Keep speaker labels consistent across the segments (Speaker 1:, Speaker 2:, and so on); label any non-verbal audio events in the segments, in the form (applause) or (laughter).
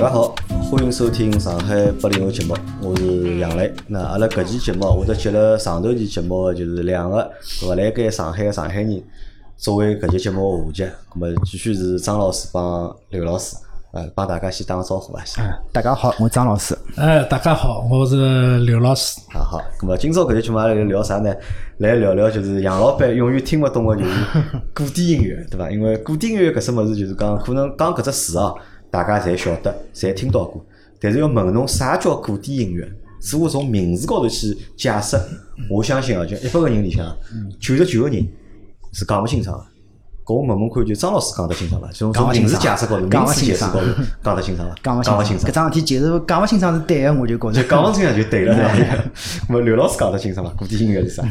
Speaker 1: 大家好，欢迎收听上海八零后节目，我是杨磊。那阿拉搿期节目，我得接了上头期节目，就是两个勿来盖上海个上海人，作为搿期节目个话题，咁么继续是张老师帮刘老师，呃，帮大家先打个招呼吧？先。
Speaker 2: 哎，大家好，我张老师。
Speaker 3: 哎，大家好，我是刘老师。
Speaker 1: 啊好，咁么今朝搿期节目阿拉聊啥呢？来聊聊就是杨老板永远听勿懂个就是古典音乐，对伐？因为古典音乐搿只物事就是讲，可能讲搿只词哦，大家侪晓得，侪听到过，但是要问侬啥叫古典音乐，似乎从名字高头去解释，我相信啊，就一百个人里向，九十九个人是讲勿清爽个。搿我问问看，就张老师讲得清爽伐？从从名字解释高头，名字解释高头讲得清爽伐？
Speaker 2: 讲勿
Speaker 1: 清爽搿，
Speaker 2: 桩事体其实讲勿清爽是对个，我就觉着就。
Speaker 1: 讲勿清爽就对了，(laughs) 对伐？(laughs) 那么刘老师讲得清爽伐？古典音乐是啥？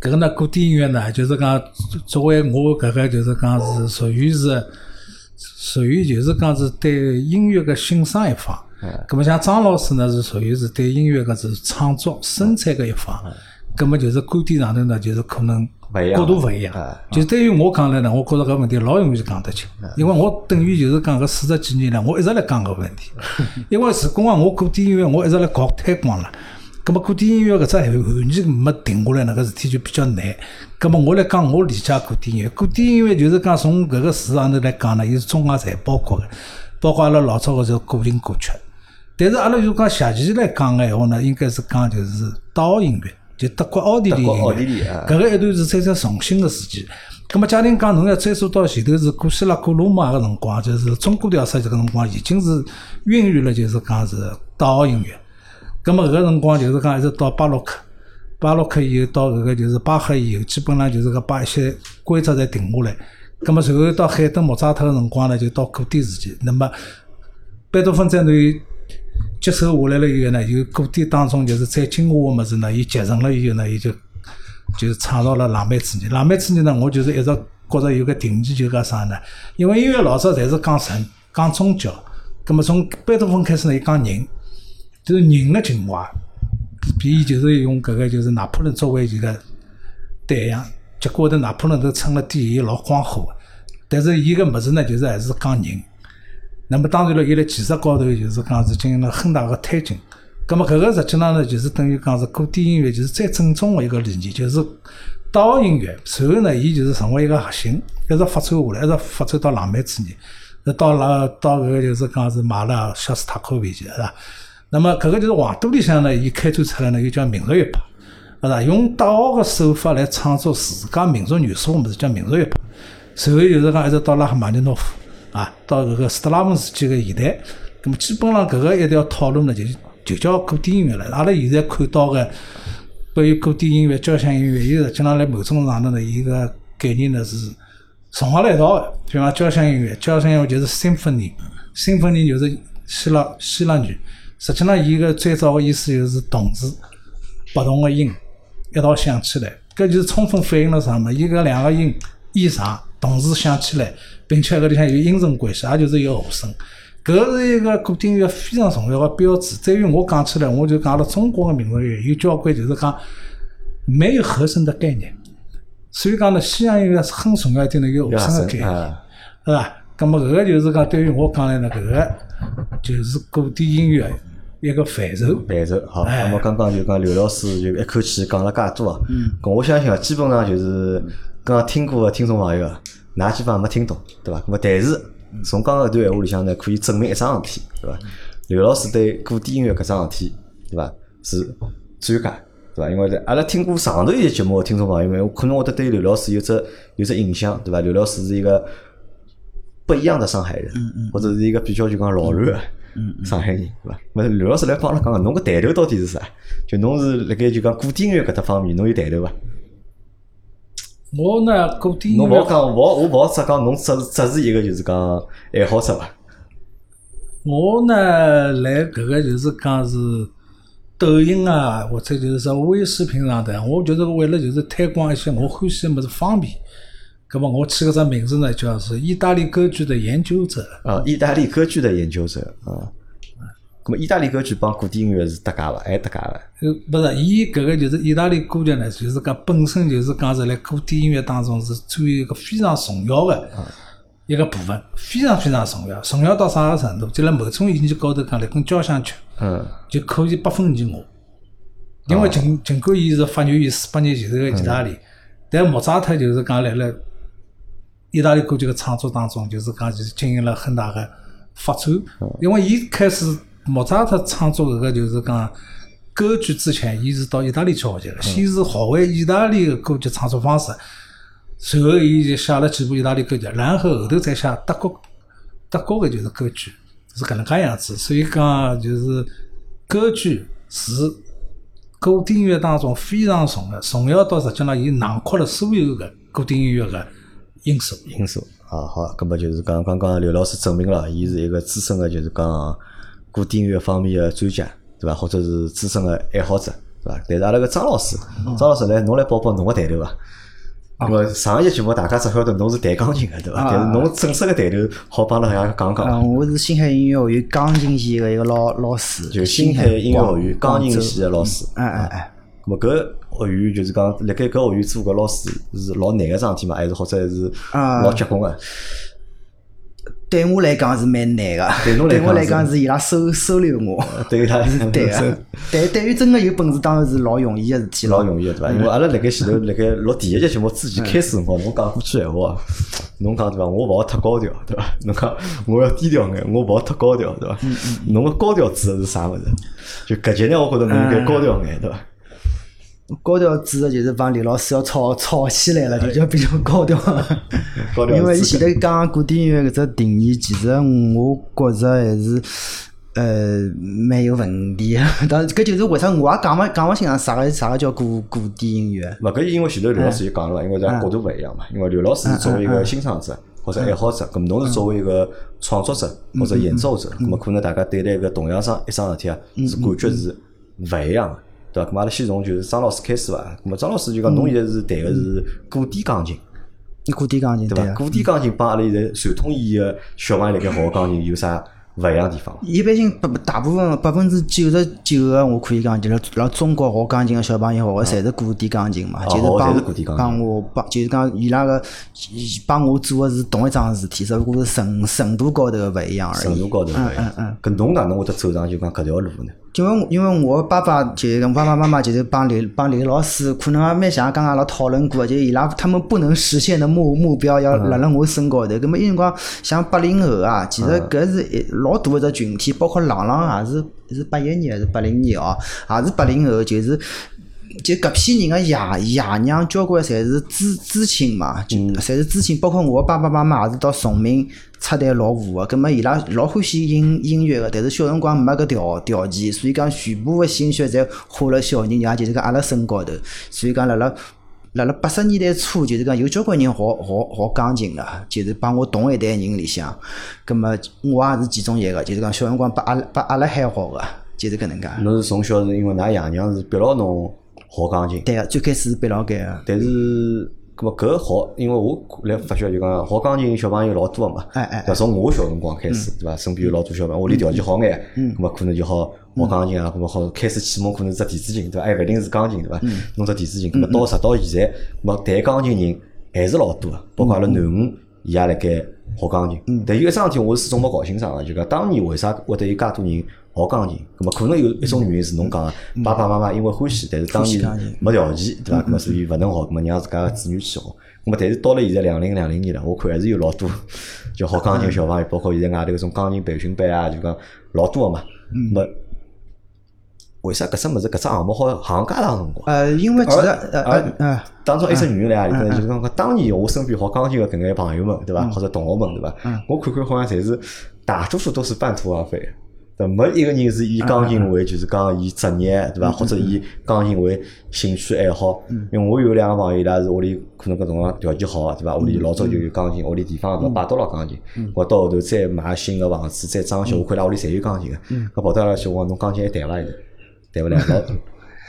Speaker 3: 搿个呢，古典音乐呢，就是讲作为我搿个就是讲是属于是属于就是讲是对音乐个欣赏一方。葛么像张老师呢是属于是对音乐个是创作生产个一方。葛么就是观点上头呢，就是可能角度勿一样
Speaker 1: 啊。
Speaker 3: 就对于我讲来呢，我觉着搿问题老容易讲得清，因为我等于就是讲搿四十几年来，我一直来讲搿问题。(laughs) 因为是讲我古典音乐，我一直来搞推广了。咁么古典音乐搿只完全没定下来，那个事体就比较难。咁么我来讲，我理解古典音乐，古典音乐就是讲从搿个字上头来讲呢，伊是中外侪包括个，包括阿拉老早个就古典歌曲。但是阿拉如果讲详细来讲个闲话呢，应该是讲就是岛音乐，就德国奥地利音乐。搿个一段是在只重新个时期。咁么，假定讲侬要追溯到前头是古希腊、古罗马个辰光，就是中古调式这个辰光，已经是孕育了，就是讲是岛音乐。咁么搿个辰光就是讲一直到巴洛克，巴洛克以后到搿个就是巴赫以后，基本上就是讲把一些规则侪定下来。咁么随后到海顿、莫扎特个辰光呢，就到古典时期。那么贝多芬战队接手下来了以后呢，由古典当中就是再精华个物事呢，伊集成了以后呢，伊就就创造了浪漫主义。浪漫主义呢，我就是一直觉着有个定义，就讲啥呢？因为音乐老早侪是讲神、讲宗教，葛么从贝多芬开始呢，伊讲人，就是人的情怀，比伊就是用搿个就是拿破仑作为一个对象，结果头拿破仑都称了第一，老光火个。但是伊个物事呢，就是还是讲人。那么当然了，伊辣技术高头就是讲是进行了很大个推进。咁么搿个实际上呢，就是等于讲是古典音乐就是最正宗个一个理念，就是岛音乐。随后呢，伊就是成为一个核心，一直发展下来，一直发展到浪漫主义，那到了到搿个就是讲是马勒、肖斯塔科维奇，是吧？那么搿个就是黄都里向呢，伊开展出来呢，又叫民族乐派，是吧？用大学个手法来创作自家民族元素个物事叫民族乐派。随后就是讲一直到拉赫玛尼诺夫啊，到搿个斯特拉文斯基个现代，咁么基本上搿个一条套路呢，就就叫古典音乐了。阿拉现在看到个关于古典音乐、交响音乐，伊实际上辣某种上头呢，伊个概念呢是重合辣一道个。比方交响音乐，交响音乐就是 symphony，symphony 就是希腊希腊语。实际上，伊个最早个意思就是同时不同个音一道响起来，搿就是充分反映了啥物事？伊搿两个音以上同时响起来，并且搿里向有音程关系，也就是一个和声。搿是一个古典音乐非常重要个标志。对于我讲起来，我就讲了中国个民族乐有交关就是讲没有和声的概念。所以讲呢，西洋音乐是很重要一点的一个和声个概念。
Speaker 1: 啊，
Speaker 3: 是吧？咁么搿个就是讲，对于我讲来呢，搿个就是古典音乐一个范畴。
Speaker 1: 范畴好。
Speaker 3: 哎
Speaker 1: 那么刚刚就讲刘老师就一口气讲了介多啊，咁我相信啊，基本上就是刚刚听过的听众朋友啊，㑚基本上没听懂，对伐？咁么但是从刚刚搿段闲话里向呢，可以证明一桩事体，对伐？刘老师对古典音乐搿桩事体，对伐？是专家，对伐？因为阿拉听过上头一些节目的听众朋友们，可能会得对刘老师有只有只印象，对伐？刘老师是一个不一样的上海人，或者是一个比较就讲老卵的上海人，对伐？那刘老师来帮阿拉讲讲，侬个抬头到底是啥？就侬是辣盖就讲古典音乐搿搭方面，侬有抬头伐？
Speaker 3: 我呢，古典音乐，
Speaker 1: 侬勿好讲，勿好我勿好只讲侬只只是一个就是讲爱好者伐？
Speaker 3: 我呢，来搿个就是讲是抖音啊，或者就是说微视频上头，我就是为了就是推广一些我欢喜的物事方便。葛么我起个只名字呢，叫是意大利歌剧的研究者。
Speaker 1: 啊，意大利歌剧的研究者啊。咁么意大利歌剧帮古典音乐是搭界伐？还搭界伐？
Speaker 3: 呃，不是，伊搿个就是意大利歌剧呢，就是讲本身就是讲是辣古典音乐当中是占有一个非常重要的一个部分，非常非常重要。重要到啥个程度？就辣某种意义高头讲，辣跟交响曲
Speaker 1: 嗯
Speaker 3: 就可以不分你我。因为尽尽管伊是发源于四百年前头个意大利，但莫扎特就是讲辣辣意大利歌剧个创作当中，就是讲就是进行了很大个发展。因为伊开始莫扎特创作搿个就是讲歌剧之前，伊是到意大利去学习个，先是学会意大利个歌剧创作方式，随后伊就写了几部意大利歌剧，然后后头再写德国德国个就是歌剧是搿能介样子。所以讲就是歌剧是古典音乐当中非常重要，重要到实际上伊囊括了所有个古典音乐个因素。
Speaker 1: 因素啊，好，那么就是讲刚刚刘老师证明了，伊是一个资深的，就是讲古典音乐方面的专家，对伐？或者是资深的爱好者，对伐？但是阿拉个张老师，张老师来，侬来报报侬个抬头伐？那么上一节节目大家只晓得侬是弹钢琴个，对伐？
Speaker 2: 啊
Speaker 1: 但是侬正式个抬头好帮阿拉讲讲讲，
Speaker 2: 嗯，我是星海音乐学院钢琴系个一个老老师，
Speaker 1: 就星海音乐学院钢琴系个老师。
Speaker 2: 哎哎哎，
Speaker 1: 咁么搿学院就是讲，辣盖搿学院做搿老师是老难个桩事体嘛，还是或者是
Speaker 2: 啊
Speaker 1: 老结棍个？
Speaker 2: 对我来讲是蛮难个，
Speaker 1: 对侬来讲
Speaker 2: 我来
Speaker 1: 是
Speaker 2: 讲是伊拉收收留我，
Speaker 1: 对于他 (laughs)
Speaker 2: 对 (laughs) 个。但对于真个有本事，当然是老容易个事体。
Speaker 1: 老容易个对伐？因为阿拉辣盖前头辣盖录第一集节目之前开始辰光，侬讲过句闲话，侬讲对伐？我勿好太高调，对伐？侬讲我要低调眼，我勿好太高调，对伐？侬个高调指的是啥物事？就搿节呢，我觉着侬应该高调眼，对伐？
Speaker 2: 高调指的就是帮刘老师要吵吵起来了，就叫比较高调。(laughs)
Speaker 1: 高调
Speaker 2: 因为伊
Speaker 1: 指
Speaker 2: 前头讲古典音乐搿只定义，其实我觉着还是呃蛮有问题。的。当然，搿就是为啥我也讲勿讲勿清爽啥个啥个叫古古典音乐。
Speaker 1: 勿，搿因为前头刘老师也讲了嘛，因为咱角度勿一样嘛。因为刘老师是作为一个欣赏者或者爱好者，咁侬是作为一个创作者或者演奏者，咁么可能大家对待搿同样桩一桩事体啊，是感觉是勿一样个，对伐？咁么阿拉先从就是张老师开始伐。咁么张老师就讲侬现在是弹个是古典钢琴，
Speaker 2: 古典钢琴
Speaker 1: 对伐？古典钢琴帮阿拉现在传统意义个小朋友辣盖学钢琴有啥勿一样地方？
Speaker 2: 一般性百大部分百分之九十九个，我可以讲，就是辣中国学钢琴个小朋友学个侪是古典钢琴嘛，就是帮帮我帮，就是讲伊拉个帮我做个是同一桩事体，只不过是程程度高头个勿一样而已。
Speaker 1: 程度高头勿一样。搿侬哪能会得走上就讲搿条路呢？
Speaker 2: 因为因为我爸爸就是我爸爸妈妈就是帮刘帮刘老师，可能也蛮像刚刚阿拉讨论过的，就是伊拉他们不能实现的目目标要辣辣我身高头。咁么有辰光像八零后啊，其实搿是一老大一只群体，包括朗朗也是是八一年还是八零年哦，也是八零后，就是。就搿批人个爷爷娘交关侪是知知青嘛，就侪是知青，包括我爸爸妈妈也是到崇明出台老户个，葛末伊拉老欢喜音音乐个，但是小辰光没搿条条件，所以讲全部个心血侪花辣小人，也就是讲阿拉身高头，所以讲辣辣辣辣八十年代初，就是讲有交关人学学学钢琴了，就是帮我同一代人里向，葛末我也是其中一个，就是讲小辰光把阿拉把阿拉喊学个，就是搿能介。
Speaker 1: 侬是从小是因为㑚爷娘是逼牢侬学钢琴，
Speaker 2: 对个，最开始是背牢盖个。
Speaker 1: 但是，咁么搿学，因为我来发觉就讲学钢琴小朋友老多个嘛，
Speaker 2: 哎哎哎
Speaker 1: 对？从我小辰光开始，对伐？身边有老多小朋友，屋里条件好眼，咁么可能就好学钢琴啊，咁么好开始启蒙可能是只电子琴，对伐？还勿一定是钢琴，对伐？弄只电子琴，咁么到直到现在，咁么弹钢琴人还是老多个，包括阿拉囡恩，伊也辣盖学钢琴。但有一桩事体我是始终没搞清爽个，就讲当年为啥会得有介多人学钢琴？咁么可能有一种原因是侬讲个，爸爸妈妈因为欢喜，但是当年没条件，对伐？咁么所以勿能学，咁么让自家个子女去学。咁么但是到了现在两零两零年了，我看还是有老多就学钢琴小朋友，包括现在外头搿种钢琴培训班啊，就讲老多个嘛。咁么为啥搿只物事搿只项目好行介长辰光？
Speaker 2: 呃，因为其实
Speaker 1: 而
Speaker 2: 呃
Speaker 1: 而
Speaker 2: 呃呃，
Speaker 1: 当中一只原因来？就是讲讲当年我身边学钢琴个搿眼朋友们，对伐？或者同学们，对伐？我看看好像侪是大多数都是半途而废。对，没一个人是以钢琴为就是讲以职业，对伐？或者以钢琴为兴趣爱好。因为我有两个朋友，伊拉是屋里可能搿辰光条件好个，对伐？屋里老早就有钢琴，屋里地方对伐？摆到了钢琴。我到后头再买新个房子，再装修，我看伊拉屋里侪有钢琴个。搿跑到伊拉去，我讲侬钢琴还弹伐现在？弹勿来，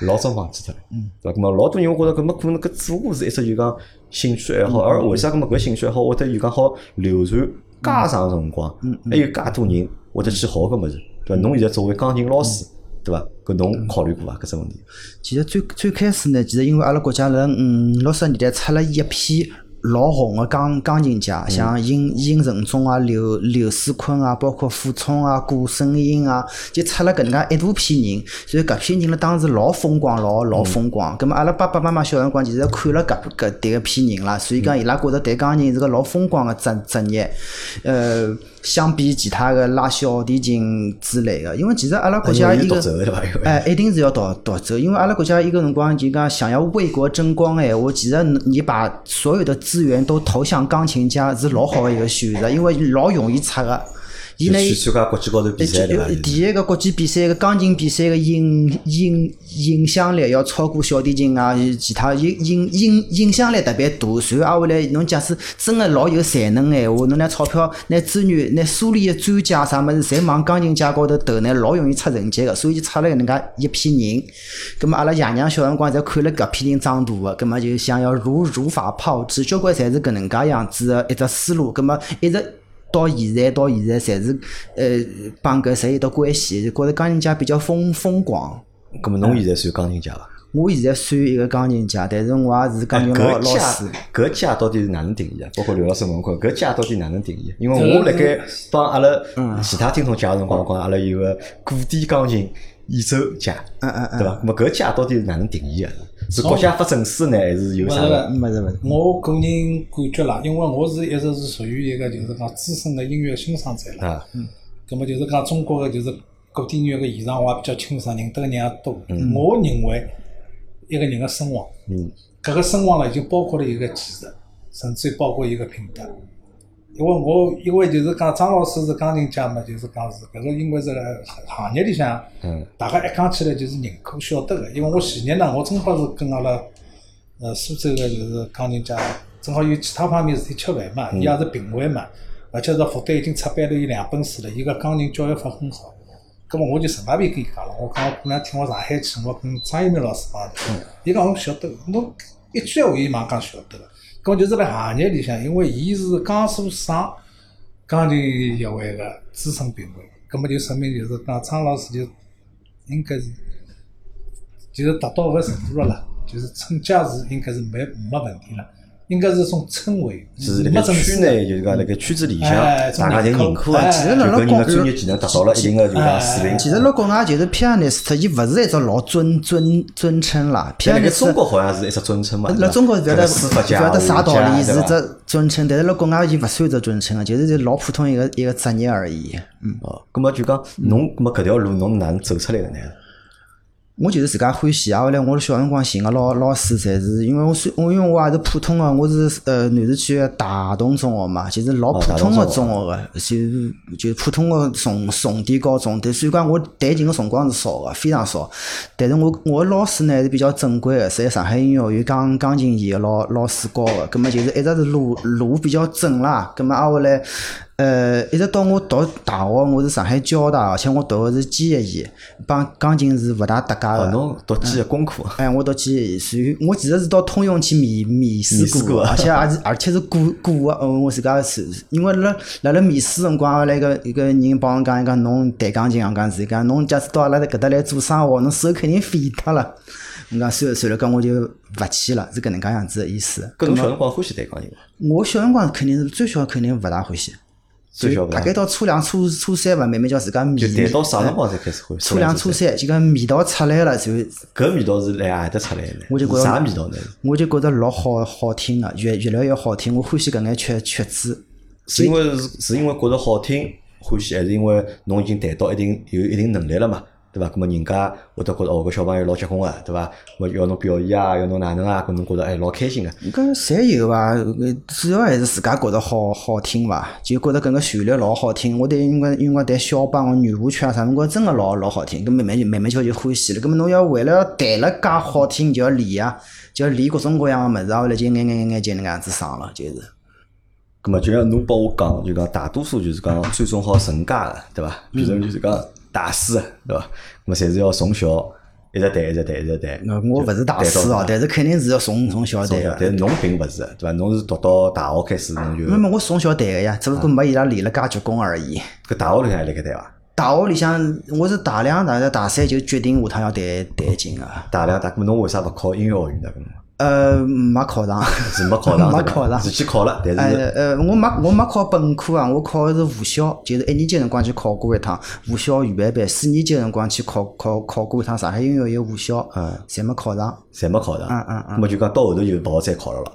Speaker 1: 老老早忘记脱了，对伐？咁么老多人我觉着搿么可能搿只不过是一只就讲兴趣爱好，而为啥搿么搿兴趣爱好会得就讲好流传介长辰光，还有介多人会得去学搿物事，对伐？侬现在作为钢琴老师，对伐？搿侬考虑过伐？搿只问题？
Speaker 2: 其实最最开始呢，其实因为阿拉国家辣五六十年代出了一批老红个钢钢琴家，像殷殷承宗啊、刘刘世坤啊，包括傅聪啊、顾胜英啊，就出了搿能介一大批人，所以搿批人辣当时老风光，老老风光。葛末阿拉爸爸妈妈小辰光其实看了搿搿迭个批人啦，所以讲伊拉觉着弹钢琴是个老风光个职职业。呃，相比其他个拉小提琴之类个，因为其实阿拉国家一个哎，一定是要独独走，因为阿拉国家一个辰光就讲想要为国争光哎，我其实你把所有的资源都投向钢琴家是老好的一个选择，因为老容易出个。伊呢？
Speaker 1: 去参加国际高头比赛对伐？
Speaker 2: 第一个国际比赛个钢琴比赛个影影影响力要超过小提琴啊，其他影影影影响力特别大。随后后来侬假使真个老有才能个闲话，侬拿钞票、拿资源、拿苏联个专家啥物事，侪往钢琴界高头投呢，老容易出成绩个。所以就出了搿能介一批人。葛末阿拉爷娘小辰光侪看了搿批人长大个，葛末就想要如如法炮制，交关侪是搿能介样子个一只思路。葛末一直。到现在，到现在，侪是呃帮搿侪有得关系，就觉着钢琴家比较风风光。
Speaker 1: 咁么，侬现在算钢琴家伐？
Speaker 2: 我现在算一个钢琴家，但是我也是钢琴老老师。
Speaker 1: 搿家到底是哪能定义啊？包括刘老师问我，搿家到底哪能定义？因为我辣盖帮阿拉其他听众介绍辰光，讲阿拉有个古典钢琴演奏家，
Speaker 2: 嗯嗯嗯，
Speaker 1: 对伐？那么搿家到底是哪能定义个？是国家发证书呢，还是有啥？
Speaker 2: 没是没是。
Speaker 3: 我个人感觉啦，因为我是一直是属于一个就是讲资深的音乐欣赏者啦。
Speaker 1: 啊。
Speaker 3: 嗯。咁么就是讲中国个就是古典音乐个现场，我也比较清爽，认得个人也多。嗯。我认为一个人个声望，
Speaker 1: 嗯，
Speaker 3: 搿个声望呢，就包括了一个技术，甚至于包括一个品德。因为我因为就是讲张老师是钢琴家嘛，就是讲是搿个，因为是行业里向，
Speaker 1: 嗯，
Speaker 3: 大家一讲起来就是认可晓得个。因为我前日呢，我正好是跟阿拉呃苏州个就是钢琴家，正好有其他方面事体吃饭嘛，伊也是评委嘛，而且是复旦已经出版了有两本书了，伊个钢琴教育法很好。葛末我就顺便跟伊讲了，我讲我过两天我上海去，我跟张一鸣老师讲的，伊讲我晓得，侬一句闲话伊马上讲晓得个。咁就是辣行业里向，因为伊是江苏省钢琴协会个资深评委，咁么就说明就是讲张老师就应该是就是达到搿程度了啦，就是称价是应该是没没问题了。应该是种称谓，
Speaker 1: 是辣盖区内，就是讲辣盖圈子里向，大家侪认可啊，
Speaker 2: 其实辣
Speaker 1: 辣国专业技能达到了一定的就讲水平。
Speaker 2: 其实辣国外就是 pianist，伊勿是一只老尊尊尊称啦。
Speaker 1: pianist 中国好像是一只尊称嘛。
Speaker 2: 辣中国
Speaker 1: 勿
Speaker 2: 晓得勿晓得啥道理，是只尊称，但是辣国外伊勿算只尊称了，就是老普通一个一个职业而已。嗯。
Speaker 1: 哦，咁么就讲侬，咁么搿条路侬哪能走出来个呢？
Speaker 2: 我就是自家欢喜啊！后来我小辰光寻个老老师，侪是因为我算我因为我也是普通个，我是呃南市区个大同中学嘛，就是老普通个中学个，就是就普通个重重点高中。但所以讲我弹琴个辰光是少个，非常少。但是我我老师呢是比较正规个，是在上海音乐学院钢钢琴系个老老师教个，葛末就是一直是路路比较正啦。葛么挨下来。呃，一直到我读大学，我是上海交大，而且我读的是机械系，帮钢琴是勿大搭界个。
Speaker 1: 侬读机械工科？
Speaker 2: 哎，我读机械系，所以我其实是到通用去面面试过，而且也是而且是过过个，嗯，我自家是，因为辣辣辣面试辰光，来个一个人帮我讲一讲，侬弹钢琴讲是讲，侬假使到阿拉搿搭来做生活，侬手肯定废脱了。我讲算了算了，讲我就勿去了，是搿能介样子个意思。
Speaker 1: 搿侬小辰光欢喜弹钢琴伐？
Speaker 2: 我小辰光肯定是最小肯定勿大欢喜。就大概到初两、初初三吧，慢慢叫自家味。
Speaker 1: 就谈到啥辰光才开始欢
Speaker 2: 喜？初两、初三，就讲味道出来了，就。
Speaker 1: 搿味道是来阿搭出来的？
Speaker 2: 我就觉着
Speaker 1: 啥味道呢？
Speaker 2: 我就觉着老好好听个，越越来越好听。我欢喜搿眼曲曲子。
Speaker 1: 是因为是是因为觉着好听欢喜，还是因为侬已经谈到一定有一定能力了嘛？对伐？咁么人家会得觉着哦，搿小朋友老结棍个，对伐？么要侬表演啊，要侬哪能啊？搿侬觉着哎老开心个。
Speaker 2: 搿侪有伐？主要还是自家觉着好好听伐？就觉着搿个旋律老好听。我对因为因为弹肖邦个圆舞曲啊啥，我真个老老好听。搿慢慢就慢慢就就欢喜了。搿么侬要为了弹了介好听，就要练啊，就要练各种各样个物事，后来就眼眼眼眼就能样子上了，就是。
Speaker 1: 搿么就像侬帮我讲，就讲大多数就是讲最终好成家个，对伐？比如就是讲。大师，对伐？么侪是要从小一直谈，一直谈，一直谈。
Speaker 2: 那我勿是大师哦，但是肯定是要从从小弹
Speaker 1: 但是侬并勿是，对伐？侬是读到大学开始侬就。
Speaker 2: 没没，我从小谈个呀，只不过没伊拉练了介结棍而已。
Speaker 1: 搿大学里向还辣盖谈伐？
Speaker 2: 大学里向，我是大两大概大三就决定下趟要谈弹琴个。
Speaker 1: 大两大，哥侬为啥勿考音乐学院呢？
Speaker 2: 呃，没考上，
Speaker 1: 是没考上，(laughs)
Speaker 2: 没考上。
Speaker 1: 是去考了，但是
Speaker 2: 呃呃，我没我没考本科啊，我考的是武校，就是一年级辰光去考过一趟。武校预备班，四年级辰光去考考考过一趟上海音乐学武校，
Speaker 1: 嗯，
Speaker 2: 侪没考上。
Speaker 1: 侪没考上，
Speaker 2: 嗯嗯嗯。
Speaker 1: 那么就讲到后头就勿好再考了了，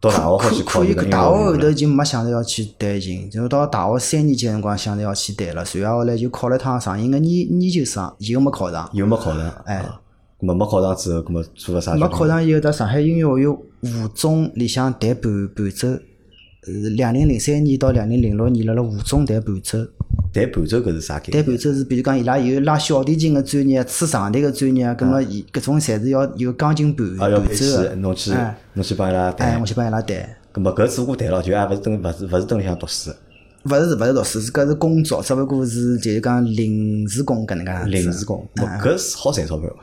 Speaker 1: 到大学好去考
Speaker 2: 大学后头就没想着要去弹琴，就到大学三年级辰光想着要去弹了，随后后来就考了趟上音个研研究生，又没考上。
Speaker 1: 又没考上，
Speaker 2: 哎。
Speaker 1: 啊，咁么没考上之后，咁么做了啥？
Speaker 2: 没考。上以后，到上海音乐学院附中里向弹伴伴奏，呃，两零零三年到两零零六年辣辣附中弹伴奏。
Speaker 1: 弹伴奏搿是啥概念？
Speaker 2: 弹伴奏是，比如讲伊拉有拉小提琴个专业，吹长笛个专业，葛末伊搿种侪是要有钢琴伴伴奏个。
Speaker 1: 侬去
Speaker 2: 哎
Speaker 1: 侬去帮伊拉
Speaker 2: 哎，
Speaker 1: 弹
Speaker 2: 我。去帮伊拉弹。
Speaker 1: 咁么搿只我弹了，就也勿是等勿是勿是等里向读书，
Speaker 2: 勿是勿是读书，是搿是工作，只勿过是就是讲临时工搿能介。
Speaker 1: 临时工。搿是好赚钞票伐？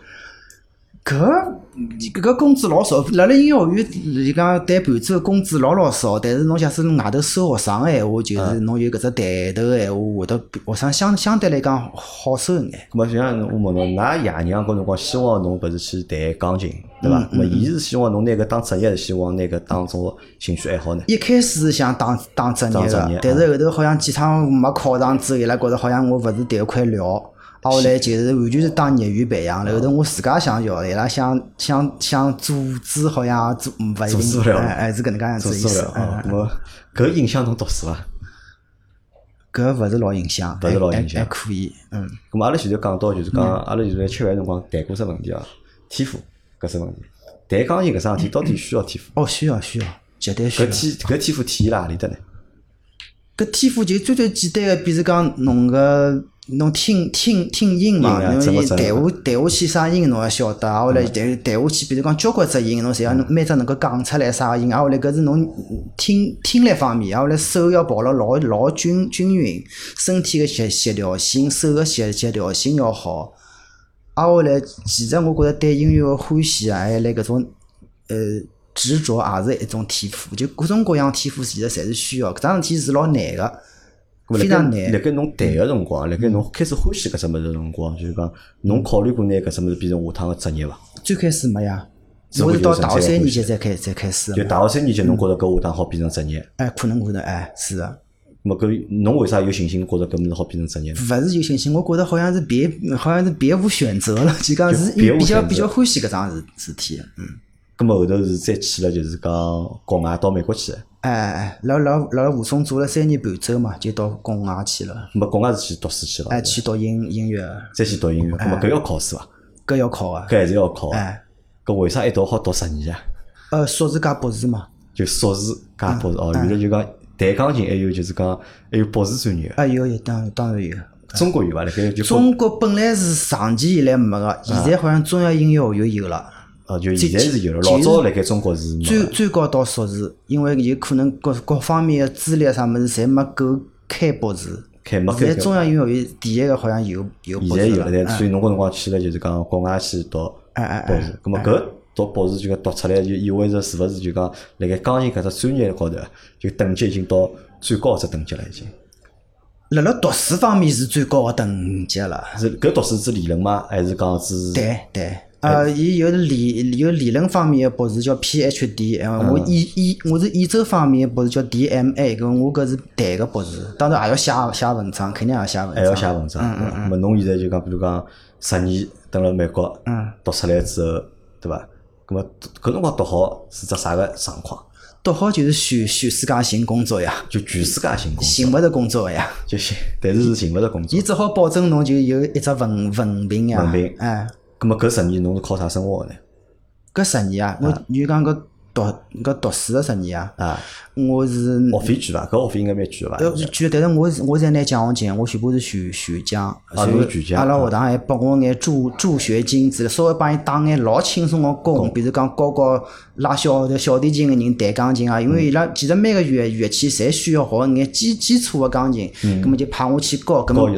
Speaker 2: 搿搿个工资老少，辣辣音乐学院就讲弹伴奏工资老老少，但是侬假使外头收学生个闲话，就是侬有搿只抬头个闲话，会得比学生相相对来讲好收一眼。
Speaker 1: 咾么就像我问侬，㑚爷娘搿辰光希望侬勿是去弹钢琴，对伐？咾么伊是希望侬拿搿当职业，是希望拿搿当做兴趣爱好呢？
Speaker 2: 一开始是想当当职业
Speaker 1: 当职业
Speaker 2: 个，但是后头好像几趟没考上之后，伊拉觉着好像我勿是迭一块料。啊，后来就是完全是当业余培养了。后头我自家想要，伊拉想想想组织，好像做勿一定，哎哎是搿能介样子意思
Speaker 1: 做不。了啊。
Speaker 2: 嗯
Speaker 1: 咁么搿影响侬读书伐？
Speaker 2: 搿勿是老影响，
Speaker 1: 勿是老
Speaker 2: 还
Speaker 1: 影响
Speaker 2: 还还可以，嗯。
Speaker 1: 咁么阿拉前头讲到就是讲，阿拉就是在吃饭辰光谈过只问题啊，天赋搿只问题。弹钢琴搿桩事体到底需要天赋？
Speaker 2: 哦，需要需要，绝对需要
Speaker 1: 搿。天搿天赋体现辣何里搭呢？
Speaker 2: 搿天赋就最最简单个，比如讲侬个侬听听听音嘛，侬伊弹下弹下去啥音侬要晓得，啊后来弹弹下去，比如讲交关只音，侬侪要每只能够讲出来啥音，啊后来搿是侬听听力方面，啊后来手要跑了老老均均匀，身体个协协调性，手个协协调性要好。啊后来其实我觉着对音乐个欢喜啊，还有来搿种呃执着也是一种天赋，就各种各样天赋其实侪是需要，搿桩事体是老难个，非常
Speaker 1: 辣盖辣
Speaker 2: 难。
Speaker 1: 盖侬谈个辰光，辣盖侬开始欢喜搿只物事个辰光，就是讲侬考虑过拿搿只物事变成下趟个职业伐？
Speaker 2: 最开始没呀，我是到大学三年级才开才开始。
Speaker 1: 就大学三年级侬觉着搿下趟好变成职业，
Speaker 2: 哎，可能可能哎，是啊，
Speaker 1: 咁么搿侬为啥有信心觉着搿物事好变成职业呢？
Speaker 2: 勿是有信心，我觉着好像是别好像是别无选择了，就讲是
Speaker 1: 别无
Speaker 2: 比较比较欢喜搿桩事事体。嗯，
Speaker 1: 咁么后头是再去了，就是讲国外到美国去，
Speaker 2: 哎哎哎，辣辣辣辣武松做了三年伴奏嘛，就到国外去了，
Speaker 1: 咁么国外是去读书去了，
Speaker 2: 哎，去读音音乐，
Speaker 1: 再去读音乐，咁么搿要考试伐？
Speaker 2: 搿要考啊，
Speaker 1: 搿还是要考啊。
Speaker 2: 哎，
Speaker 1: 搿为啥一道好读十年啊？
Speaker 2: 呃，硕士加博士嘛，
Speaker 1: 就硕士加博士哦，原来就讲弹钢琴，还有就是讲还有博士专业个。
Speaker 2: 啊有有，当当然有。
Speaker 1: 中国有伐？辣盖就
Speaker 2: 中国本来是长期以来没个，现在好像中央音乐学院有了。
Speaker 1: 哦，就现在是有了，老早辣盖中国是没
Speaker 2: 最
Speaker 1: 的。
Speaker 2: 最高到硕士，因为有可能各各方面的资历啊啥物事侪没够开博士。
Speaker 1: 开没开
Speaker 2: 现在中央音乐学院第一个好像有有博士
Speaker 1: 现在有了，所以侬搿辰光去了，就是讲国外去读博士。咁么搿读博士就讲读出来，就意味着是勿是就讲辣盖钢琴搿只专业高头，就等级已经到最高只等级了，已经。
Speaker 2: 辣辣读书方面是最高的等级了。
Speaker 1: 是搿读书是理论吗？还是讲是？
Speaker 2: 对对，呃，伊有理有理论方面的博士叫 PhD，呃，我演演我是演奏方面的博士叫 DMA，搿我搿是弹个博士，当然也要写写文章，肯定也要写文章。
Speaker 1: 还要写文章。嗯嗯。侬现在就讲，比如讲十年蹲辣美国，
Speaker 2: 嗯，
Speaker 1: 读出来之后，对伐？咁么搿辰光读好是只啥个状况？
Speaker 2: 读好就是全全世界寻工作呀，
Speaker 1: 就全世界寻工作，
Speaker 2: 寻勿着工作个呀。
Speaker 1: 就寻，但是是寻勿着工作
Speaker 2: 伊。只好保证侬就有一只文文凭呀。
Speaker 1: 文凭
Speaker 2: 哎，
Speaker 1: 咁么搿十年侬是靠啥生活个呢？
Speaker 2: 搿十年啊，我就讲搿读搿读书个十年啊，
Speaker 1: 啊，
Speaker 2: 我是
Speaker 1: 学费贵伐？搿学费应该蛮贵个伐？
Speaker 2: 呃，贵，但是我是我在拿奖学金，我全部是全全奖，所以阿拉学堂还拨我眼助助学金之类，稍微帮伊打眼老轻松个工，比如讲教教拉小小提琴个人弹钢琴啊，因为伊拉其实每个乐乐器侪需要学一眼基基础个钢琴，葛么就派我去教，葛么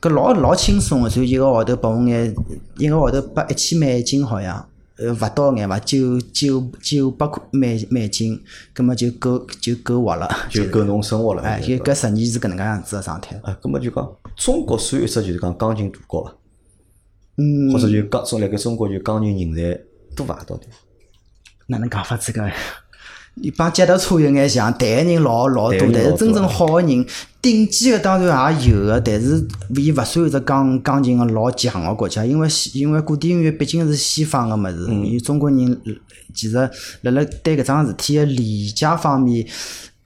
Speaker 2: 搿老老轻松个，所以一个号头拨我眼，一个号头拨一千美金好像。呃，勿到眼伐，九九九百块美美金，葛么就够就够活了。(laughs)
Speaker 1: 就够侬生活了。
Speaker 2: 哎，就搿十年是搿能介样子个状态。
Speaker 1: 啊，葛么就讲中国算一只就是讲钢琴大国伐？
Speaker 2: 嗯，
Speaker 1: 或者就钢中辣盖中国就钢琴人才多伐？到底？
Speaker 2: 哪能讲法子个？你帮脚踏车有眼像，谈个人老老多，但是真正好个人，顶级个当然也有个，但是伊勿算一只钢钢琴个老强个国家，因为西因为古典音乐毕竟是西方个物事，伊中国人其实辣辣对搿桩事体个理解方面。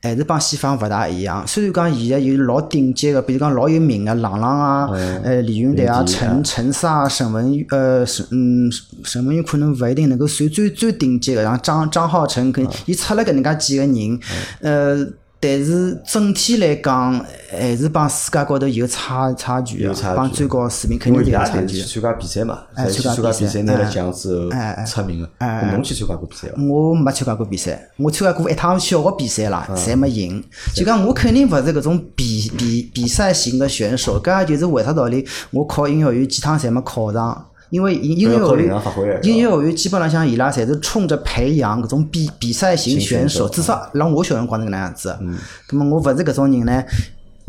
Speaker 2: 还是帮西方勿大一样。虽然讲现在有老顶级个，比如讲老有名个郎朗啊，呃李云迪啊、陈陈萨啊、沈文呃沈嗯沈文玉可能勿一定能够算最最顶级个，像张张浩成，跟伊出了搿能介几个人，呃。但是整体来讲，还是帮世界高头有差差距
Speaker 1: 个，
Speaker 2: 帮最高水平肯定有差距。
Speaker 1: 参加比赛嘛，参加比赛拿了奖之后出名个。侬去参加过比赛伐？
Speaker 2: 我没参加过比赛，我参加过一趟小个比赛啦，侪没赢。就讲我肯定勿是搿种比比比赛型的选手，搿也就是为啥道理？我考音乐学院几趟侪没考上。因为音音乐学院，音乐学院基本上像伊拉侪是冲着培养搿种比比赛型选手，至少让我小辰光是搿能样子。嗯。咁么我勿是搿种人呢，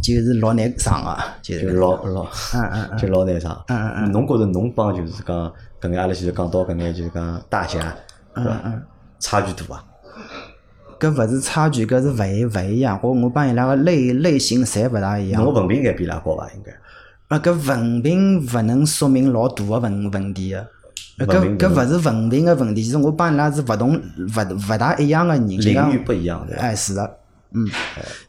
Speaker 2: 就是老难上个，就是
Speaker 1: 老老，嗯嗯嗯，(laughs) 就老难上。
Speaker 2: 嗯嗯嗯。
Speaker 1: 侬觉着侬帮就是讲，搿眼阿拉现在讲到搿眼就是讲大家，
Speaker 2: 嗯嗯，
Speaker 1: 差距大伐？
Speaker 2: 搿勿是差距，搿是勿一勿一样。我我帮伊拉个类类型侪勿大一样。
Speaker 1: 侬文凭应该比伊拉高伐？应该。
Speaker 2: 啊，搿文凭勿能说明老大个问问题个。搿搿勿是文凭个问题，其实我帮伊拉是勿同勿勿大一样个人。
Speaker 1: 领域不一样，
Speaker 2: 哎，是的，嗯，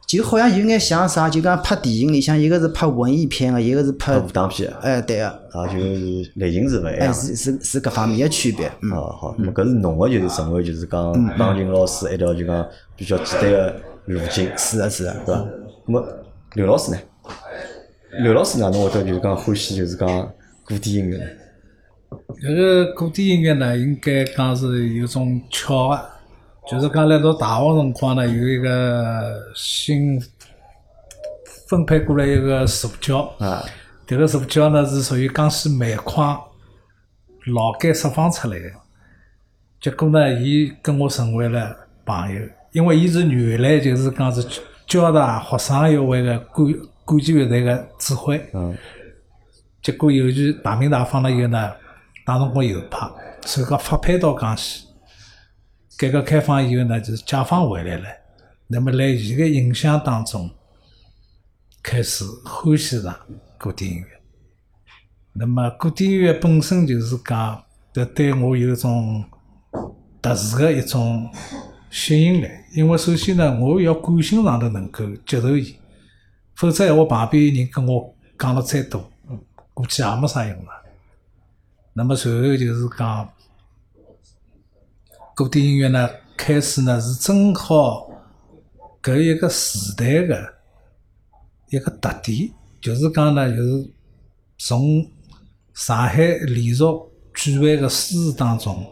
Speaker 2: 就好像有眼像啥，就讲拍电影里向，一个是拍文艺片个，一个是拍
Speaker 1: 武打片。
Speaker 2: 哎，对个。
Speaker 1: 啊，就是类型是勿一样。
Speaker 2: 哎，是是是搿方面个区别。
Speaker 1: 哦，好，那么搿是侬个就是成为就是讲钢琴老师一条就讲比较简单个路径。
Speaker 2: 是的，是的，
Speaker 1: 对伐？那么刘老师呢？刘老师哪能会得就是讲欢喜就是讲古典音乐呢？
Speaker 3: 搿个古典音乐呢，应该讲是有种巧合，就是讲来读大学辰光呢，有一个新分配过来一个助教，
Speaker 1: 啊，
Speaker 3: 迭个助教呢是属于江西煤矿劳改释放出来个，结果呢，伊跟我成为了朋友，因为伊是原来就是讲是交大学生协会个管。管弦乐队个指挥，结果由于大鸣大放了以后呢，当辰光右派，所以讲发配到江西。改革开放以后呢，就是解放回来了。那么，辣伊个影响当中，开始欢喜上古典音乐。那么，古典音乐本身就是讲，这对我有一种特殊的一种吸引力。因为首先呢，我要感性上头能够接受伊。否则，话旁边人跟我讲了再多，估计也没啥用了。那么随后就是讲，古典音乐呢，开始呢是正好搿一个时代的一个特点，就是讲呢，就是从上海连续举办个书当中，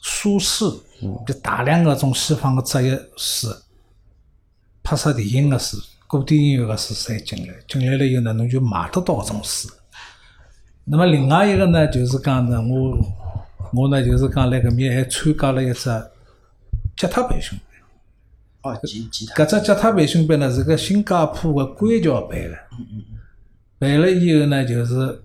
Speaker 3: 苏轼就大量个种西方的哲学书，拍摄电影个书。古典音乐个书侪进来，进来了以后呢，侬就买得到搿种书。那么另外一个呢，就是讲呢，我我呢就是讲辣搿面还参加了一只吉他培训
Speaker 2: 班。哦，吉吉他。
Speaker 3: 搿只吉他培训班呢是个新加坡个关桥办个。
Speaker 2: 嗯嗯嗯。
Speaker 3: 办了以后呢，就是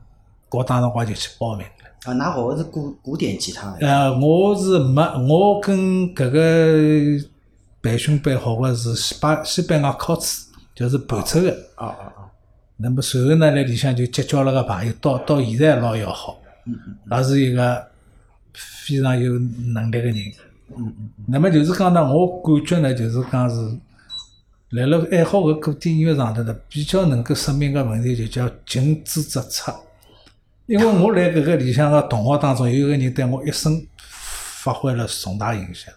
Speaker 3: 我当辰光就去报名了。
Speaker 2: 啊，㑚学个是古古典吉他？
Speaker 3: 呃，我是没，我跟搿个培训班学个是西班西班牙考兹。就是伴奏个，
Speaker 2: 哦哦哦！
Speaker 3: 那么随后呢，辣里向就结交了个朋友，到到现在老要好，
Speaker 2: 嗯嗯
Speaker 3: 也是一个非常有能力个人。
Speaker 2: 嗯嗯。
Speaker 3: 那么就是讲呢，我感觉呢，就是讲是，辣辣爱好个古典音乐上头呢，比较能够说明个问题，就叫近朱者赤。因为我辣搿个里向个同学当中，有一个人对我一生发挥了重大影响。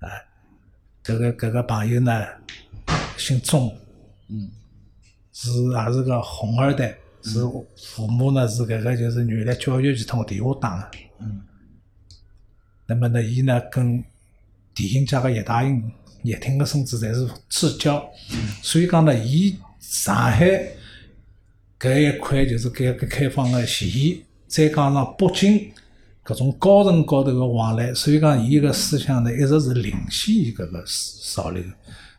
Speaker 3: 哎，搿个搿个朋友呢？姓钟，
Speaker 2: 嗯，
Speaker 3: 是也是个红二代，是父母呢是搿个就是原来教育系统电话打的，
Speaker 2: 嗯，
Speaker 3: 那么呢，伊呢跟电影界个叶大鹰、叶挺个孙子侪是至交，所以讲呢，伊上海搿一块就是改革开放个前沿，再加上北京搿种高层高头个往来，所以讲伊个思想呢一直是领先于搿个潮流。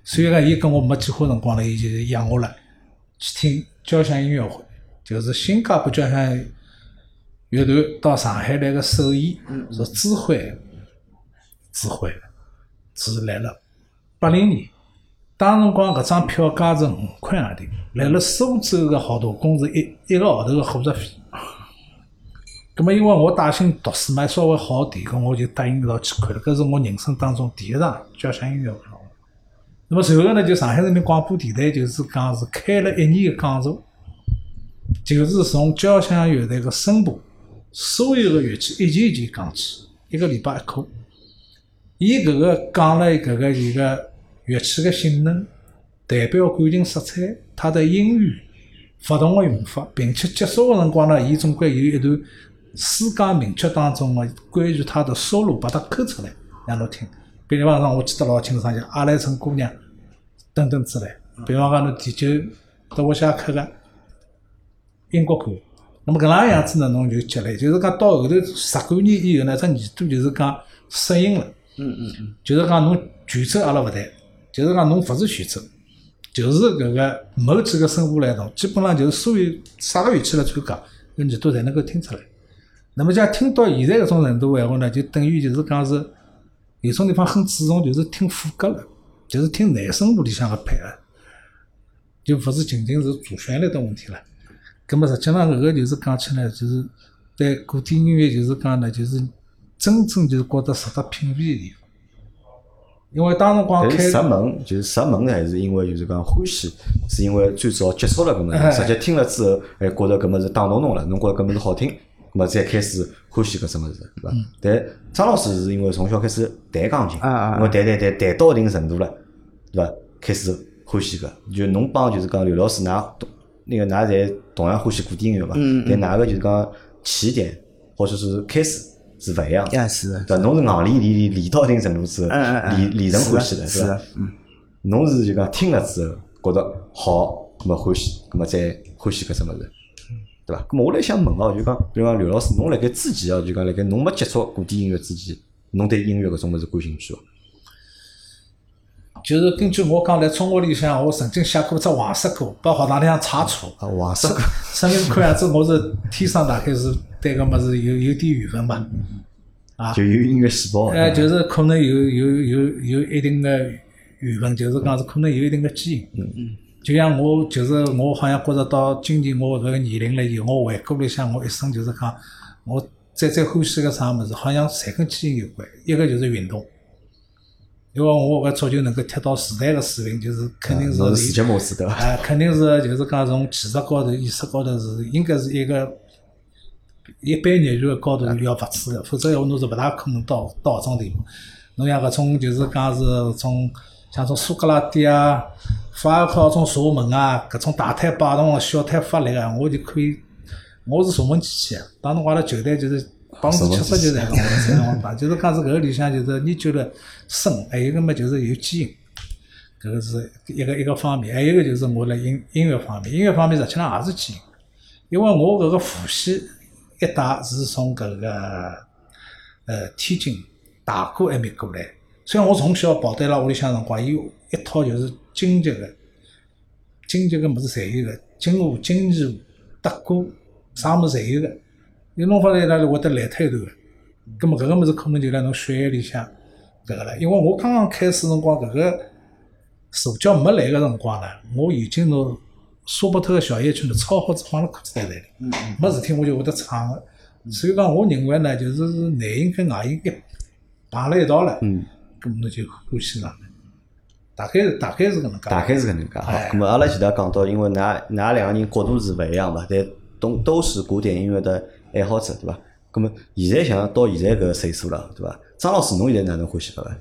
Speaker 3: 所以讲，伊跟我没几花辰光了，伊就养我了，去听交响音乐会，就是新加坡交响乐团到上海来个首演，是指挥。指挥的，是来了八零年，当辰光搿张票价是五块洋钿，来了苏州个好大工是一一个号头个伙食费。葛末因为我带薪读书嘛，稍微好点，搿我就答应一道去看了。搿是我人生当中第一场交响音乐会。那么随后呢，就上海人民广播电台就是讲是开了一年个讲座，就是从交响乐队个声部所有个乐器一件一件讲起，一个礼拜一课。伊搿个讲了搿个一个乐器个性能、代表感情色彩、它的音域、勿同个用法，并且结束个辰光呢，伊总归有一段世界名曲当中个关于它的收录，把它抠出来让侬听。比方讲，我记得老清爽，像《阿莱城姑娘》等等之类。比方讲，侬第九德沃夏克个英国歌，那么搿能样子呢，侬就积累，就是讲到后头十几年以后呢，只耳朵就是讲适应了。
Speaker 2: 嗯嗯嗯，
Speaker 3: 就是讲侬全奏阿拉勿谈，就是讲侬勿是全奏，就是搿个某几个声部来动，基本上就是所有啥个乐器来参加，搿耳朵侪能够听出来。那么讲听到现在搿种程度闲话呢，就等于就是讲是有种地方很注重，就是听副歌了，就是听男声部里向个配合，就勿是仅仅是主旋律的问题了。葛么实际上搿个就是讲起来，就是对古典音乐就是讲呢，就是真正就是觉得值得品味的地方。因为当辰光开
Speaker 1: 入门就是入门还是因为就是讲欢喜，是因为最早接触了搿么直接听了之后，还觉着搿么是打动侬了，侬觉着搿么是好听，搿么再开始欢喜搿只物事，对伐？
Speaker 3: 嗯
Speaker 1: 但张老师是因为从小开始弹钢琴，因为弹弹弹弹到一定程度了，对伐？开始欢喜搿，就侬帮就是讲刘老师㑚那个㑚侪同样欢喜古典音乐嘛，
Speaker 2: 嗯
Speaker 1: 但㑚个就是讲起点或者是开始是勿一样的。
Speaker 2: 呀是的，
Speaker 1: 对伐？侬是硬练练练练到一定程度之后，练练成欢喜了，
Speaker 2: 是的？嗯，
Speaker 1: 侬是就讲听了之后觉得好，咁么欢喜，咁么再欢喜搿只物事，对伐？咁么我来想问哦，就讲，比如讲刘老师，侬辣盖之前哦，就讲辣盖侬没接触古典音乐之前，侬对音乐搿种物事感兴趣伐？
Speaker 3: 就是根据我讲，来中学里向，我曾经写过只黄色歌，把学堂里向查错。
Speaker 1: 啊，黄色
Speaker 3: 说明看样子我是天生大概是对搿物事有有点缘分吧。啊
Speaker 1: 就有音乐细胞，
Speaker 3: 哎，就是可能有有有有一定的缘分，就是讲是可能有一定的基因。嗯嗯。就像我，就是我好像觉着到今年我搿个年龄了以后，我回顾了一下我一生，就是讲我最最欢喜个啥物事，好像侪跟基因有关。一个就是运动，因为我搿足球能够踢到时代个水平，就是肯定是
Speaker 1: 世界模式对伐？
Speaker 3: 哎，肯定是就是讲从技术高头、意识高头是应该是一个一般业余个高头要勿止个，否则闲话侬是勿大可能到到搿种地步。侬像搿种就是讲是从像种苏格拉底啊、法尔考种射门啊，搿种大腿摆动、小腿发力啊，我就可以，我是射门机器啊。当辰光阿拉球队就是百分之七十就是搿种才能打，就是讲是搿个里向就是研究了深，还有个么就是有基因。搿个是一个一个方面，还有一个就是我辣音音乐方面，音乐方面实际上也是基因，因为我搿个父系一代是从搿个呃天津大哥埃面过来，虽然我从小跑对辣屋里向辰光，伊有一套就是京剧个京剧个物事侪有个，京舞、京剧舞、德歌啥物事侪有个，你弄法来伊拉会得来脱一段个，葛末搿个物事可能就辣侬血液里向搿个了，因为我刚刚开始辰光搿个。助教没来个辰光呢，我已经拿沙伯特个小夜曲呢抄好子放辣裤子袋袋里，没事体我就会得唱个。所以讲，我认为呢，就是内音跟外音一碰辣一道了，
Speaker 1: 嗯，
Speaker 3: 咁侬就欢喜上了。大概是大概是搿能介。
Speaker 1: 大概是搿能介。好，
Speaker 3: 哎
Speaker 1: 咁么阿拉前头讲到，因为㑚㑚两个人角度是勿一样嘛，但都都是古典音乐的爱好者，对伐？咁么现在像到现在搿个岁数了，对伐？张老师，侬现在哪能欢喜法个？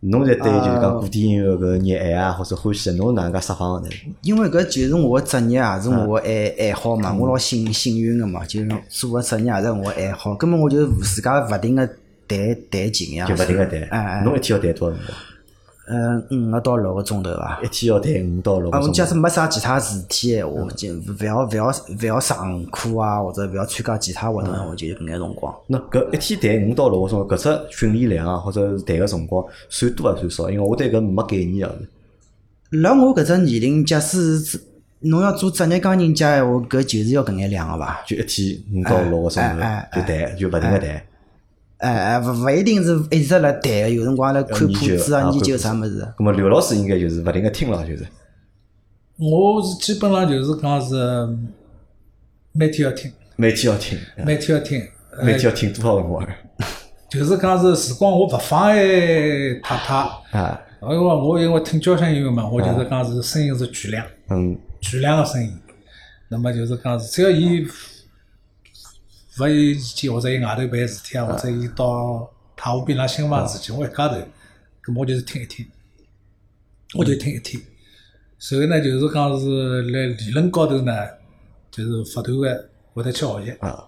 Speaker 1: 侬现在对就是讲古典音乐搿热爱啊，或者欢喜，侬哪能介释放个呢？
Speaker 2: 因为搿就是我个职业，也是我个爱爱好嘛，我老幸幸运个嘛，就是做个职业也是我爱好，根本我就自家勿停个弹弹琴呀，
Speaker 1: 就勿停个弹，
Speaker 2: 哎哎，
Speaker 1: 侬一天要弹多少辰光？
Speaker 2: 嗯，五个到六个钟头伐。
Speaker 1: 一天要弹五到六个
Speaker 2: 啊，我
Speaker 1: 钟头。
Speaker 2: 假使没啥其他事体闲话，就勿要勿要勿要上课啊，或者勿要参加其他活动，我就搿眼辰光。
Speaker 1: 那搿一天弹五到六个钟头，搿只训练量啊，或者是弹个辰光，算多还算少？因为我对搿没概念啊。
Speaker 2: 辣我搿只年龄，假使是侬要做职业钢琴家闲话，搿就是要搿眼量个伐？
Speaker 1: 就一天五到六个钟头就弹，就勿停个弹。
Speaker 2: 哎哎，勿勿一定是一直辣谈个，有辰光辣看谱子啊、研究啥物事。
Speaker 1: 咁么刘老师应该就是勿停个听了，就是。
Speaker 3: 我是基本上就是讲是每天要听，
Speaker 1: 每天要听，
Speaker 3: 每天要听，呃
Speaker 1: 每天要听多少辰光？
Speaker 3: 就是讲是时光我勿妨碍太太。
Speaker 1: 啊？
Speaker 3: 因为我因为听交响音乐嘛，我就是讲是声音是巨亮，
Speaker 1: 嗯，
Speaker 3: 巨亮个声音。那么就是讲是只要伊勿有意见，或者伊外头办事体啊，或者伊到太湖边浪新房事体，我一家头，咁么我就是听一听，我就听一听。随后呢，就是讲是辣理论高头呢，就是勿断个会得去学习。
Speaker 1: 啊。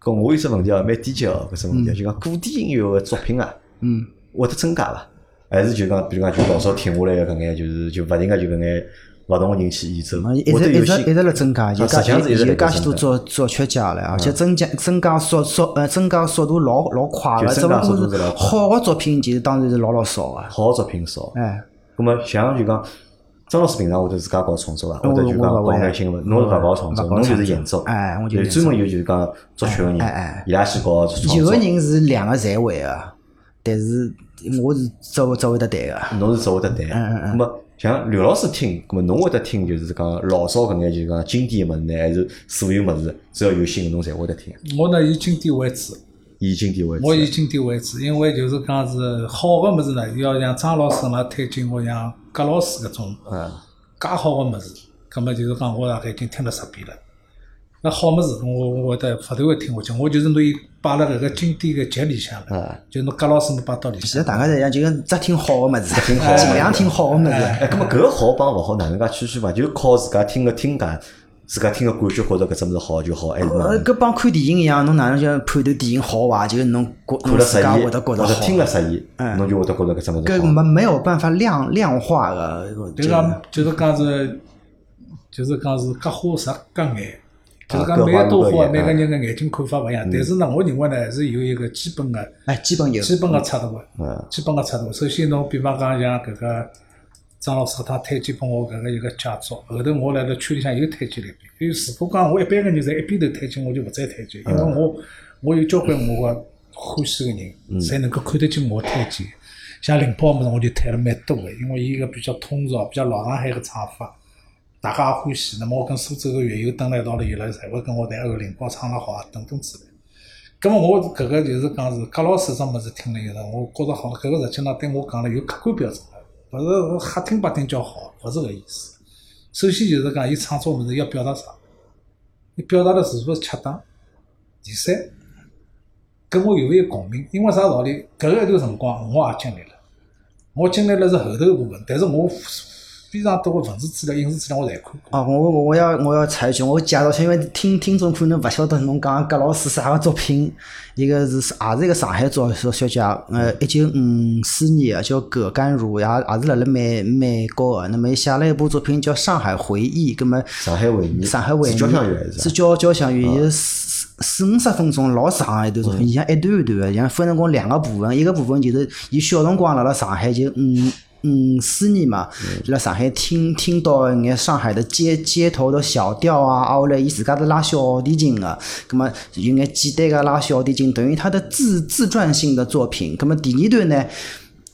Speaker 1: 搿我有只问题哦，蛮低级哦，搿只问题就讲古典音乐个作品啊，
Speaker 2: 嗯，
Speaker 1: 会得增加伐？还是就讲，比如讲就老早听下来个搿眼，就是就勿停个就搿眼勿同个人去演奏，
Speaker 2: 嘛，一直一直一直辣增加，有
Speaker 1: 啊实际上是一直
Speaker 2: 有介许多作作曲家了，而且增加增加速速呃增加速度老老快个，只不过是好个作品其实当然是老老少个。
Speaker 1: 好作品少。
Speaker 2: 哎，
Speaker 1: 咁么像就讲，张老师平常会得自家搞创作伐？
Speaker 2: 我
Speaker 1: 或者就讲搞眼新闻，侬是勿搞创作，侬就是演奏。
Speaker 2: 哎我就
Speaker 1: 专门有就是讲作曲个人伊拉去搞创作
Speaker 2: 有个。人是两个侪会个，但是我是只只会得弹个。
Speaker 1: 侬是只会得弹。
Speaker 2: 嗯
Speaker 1: 咁么像刘老师听，那么侬会得听就是讲老少搿眼就是讲经典个物事呢，还是所有物事只要有新个侬侪会得听？
Speaker 3: 我呢以经典为主，
Speaker 1: 以经典为主。
Speaker 3: 我以经典为主，因为就是讲是好个物事呢，要像张老师嘛推荐我像葛老师搿种
Speaker 1: 嗯，
Speaker 3: 介好个物事，葛末就是讲我大概已经听了十遍了。那好物事，我我会得勿断个听下去，我就是拿伊摆辣搿个经典个集里向了
Speaker 1: 啊，
Speaker 3: 就侬葛老师侬摆到里向
Speaker 2: 其实。大家侪一样，就是只听好个物事，
Speaker 1: 听好
Speaker 2: 尽量听好个物事。
Speaker 1: 哎，咁么搿个好帮勿好哪能介区分伐？就靠自家听个听感，自家听个感觉，觉着搿只物事好就好，还是
Speaker 2: 搿帮看电影一样，侬哪能叫判断电影好坏？就是侬觉侬
Speaker 1: 看了适意，
Speaker 2: 自家会得觉
Speaker 1: 或者
Speaker 2: 得好。
Speaker 1: 听了适意，
Speaker 2: 嗯
Speaker 1: 侬就会得觉着搿只物
Speaker 2: 搿
Speaker 1: 事好。
Speaker 2: 没没有办法量量化个，
Speaker 3: 就讲就是讲是，就是讲是各花入各眼，就是讲
Speaker 1: 各
Speaker 3: 每个都花，
Speaker 1: 花入各眼
Speaker 3: 每个人的眼睛看法勿一样。但是呢，我认为呢，还是有一个基本个
Speaker 2: 哎，基本有。
Speaker 3: 基本个尺度个
Speaker 1: 嗯，
Speaker 3: 基本个尺度。首先，侬比方讲像搿个张老师他推荐拨我搿个一个佳作，后头我辣辣圈里向又推荐了一遍。因为如果讲我一般个人在一边头推荐，我就勿再推荐，因为我我有交关我个欢喜个人，才能够看得进我推荐。像林宝物事，我就推了蛮多个，因为伊个比较通俗，比较老上海个唱法，大家也欢喜。那么我跟苏州个乐友蹲辣一道了，伊拉侪会跟我谈哦，林宝唱得好啊，等等之类。咁么我搿个就是讲是葛老师桩物事听了以后，我觉着好，搿个实际上对我讲了有客观标准了，勿是瞎听八听叫好，勿是搿意思。首先就是讲伊创作物事要表达啥，伊表达的是否恰当？第三，跟我有没有共鸣？因为啥道理？搿个一段辰光我也经历了，我经历了是后头一部分，但是我非常多个文字资料、影视资料我侪看过。
Speaker 2: 哦，我我我要我要插一句，我介绍一下，因为听听众可能勿晓得侬讲葛老师啥个作品，一个是也是一个上海作作曲家，呃，一九五四年的叫葛甘如，也也是辣辣美美国个。那么伊写了一部作品叫《上海回忆》，葛么
Speaker 1: 上海回忆，
Speaker 2: 上海回忆
Speaker 1: 是交响乐还是啥？
Speaker 2: 是交交响乐，伊是四四五十分钟老长的一段作品，像一段一段的，像分成共两个部分，一个部分就是伊小辰光辣辣上海就五五四年嘛，就辣上海听听到一眼上海的街街头的小调啊，啊后来伊自家是拉小提琴的，葛么有眼简单个拉小提琴，等于他的自自传性的作品。葛么第二段呢？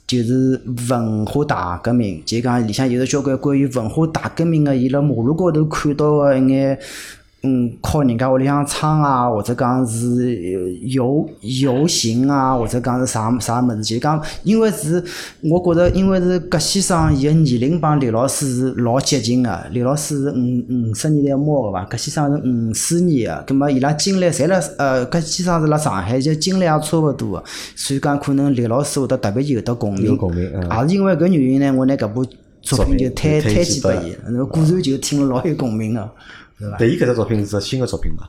Speaker 2: 就是文化大革命，就讲里向有的交关关于文化大革命个，伊辣马路高头看到个一眼，嗯，靠人家屋里向唱啊，或者讲是游游行啊，或者讲是啥啥物事，就讲因为是，我觉着因为是葛先生伊个年龄帮刘老师是老接近个，刘老师是五五十年代末个伐，葛先生是五四年个，葛末伊拉经历侪辣呃，葛先生是辣上海，就经历也差勿多个，所以讲可能刘老师会得特别有得共鸣，
Speaker 1: 有共鸣嗯
Speaker 2: 也是因为搿原因呢，我拿搿部作品就
Speaker 1: 作
Speaker 2: 推
Speaker 1: 品推
Speaker 2: 推荐拨
Speaker 1: 荐拨
Speaker 2: 伊，那果然就听了老有共鸣个。
Speaker 1: 但伊搿只作品是只新个作品嘛？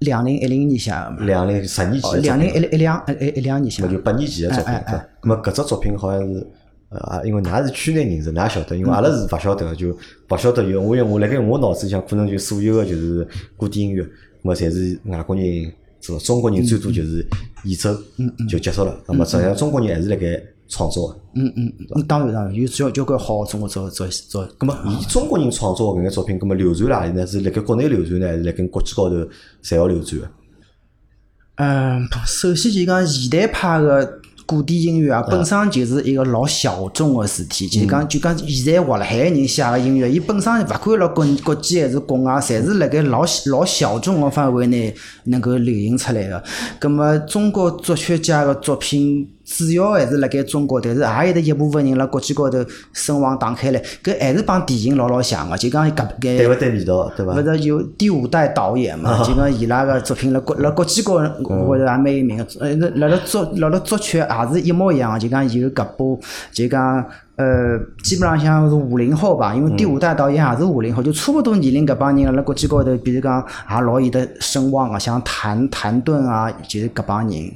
Speaker 2: 两零一零年写个嘛，
Speaker 1: 两零十年前
Speaker 2: 哦，两零一
Speaker 1: 品，
Speaker 2: 一两一一两年写的
Speaker 1: 那就。八年前个作品
Speaker 2: 哎哎哎。
Speaker 1: 咁么搿只作品好像是，呃，啊因为㑚是圈内人士，㑚晓得，因为阿拉是勿晓得个，就勿晓得有。我因为我辣盖我脑子里向，可能就所有个就是古典音乐，咁么侪是外国人做，中国人最多就是演奏就结束了。咁么实际上中国人还是辣盖创作个。
Speaker 2: 嗯嗯嗯，当然当然，有交交关好个中国作作作。
Speaker 1: 咁么，以中国人创作搿眼作品，咁么流传哪里呢？是辣盖国内流传呢，还是辣盖国际高头侪要流传个？
Speaker 2: 嗯，首先就讲现代派个古典音乐啊，本身就是一个老小众个事体。就讲就讲现在活辣海个人写个音乐，伊本身勿管辣国国际还是国外，侪是辣盖老老小众个范围内能够流行出来个。葛末中国作曲家个作品。主要还是辣盖中国，但是也有得一部分人辣国际高头声望打开来，搿还是帮电影老老像个，就讲搿搿
Speaker 1: 对勿对味道，对伐？
Speaker 2: 勿是有第五代导演嘛？就讲伊拉个作品辣国辣国际高头，我觉着也蛮有名个。呃，辣辣作辣辣作曲也是一模一样个，就讲有搿部，就讲呃，基本上像是五零后吧，因为第五代导演也是五零后，就差勿多年龄搿帮人辣国际高头，比如讲也老有得声望个，像谭谭盾啊，就是搿帮人。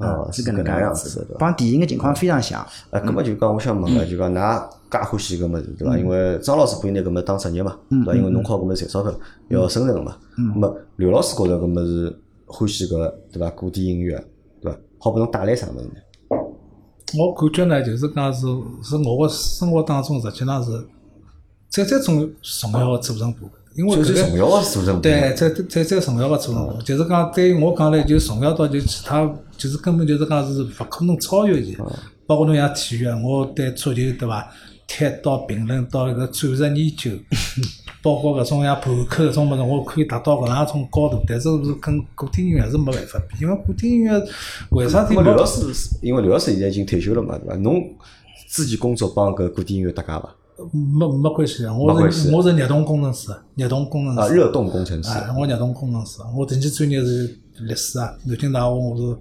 Speaker 1: 哦，是搿能介样子，对伐？
Speaker 2: 帮电影个情况非常像。
Speaker 1: 呃，搿么就讲，我想问个，就讲㑚介欢喜搿物事，对伐？因为张老师可以拿搿物事当职业嘛，对伐？因为侬靠搿物事赚钞票，要生存个嘛。咾么刘老师觉着搿物事欢喜搿，对伐？古典音乐，对伐？好拨侬带来啥物事呢？
Speaker 3: 我感觉呢，就是讲是是我个生活当中，实际上是最最重重要个组成部分。因为
Speaker 1: 最重要个组成部分。
Speaker 3: 对，最最最重要个组成部分，就是讲对于我讲来，就重要到就其他。就是根本就是讲是勿可能超越伊，包括侬像体育，我对足球对伐？踢到评论到一个战术研究，(laughs) 包括搿种像盘口搿种物事，我可以达到搿能样种高度。但是是跟古典音乐还是没办法比，因为古典音乐为啥？
Speaker 1: 因为刘老师，因为刘老师现在已经退休了嘛，对伐？侬自己工作帮搿古典音乐搭界伐？
Speaker 3: 没没关系啊，我是我是热动工程师，热动工程师。
Speaker 1: 啊，热动工程师。
Speaker 3: 啊，我热动工程师，我前期专业是历史啊，南京大学我是。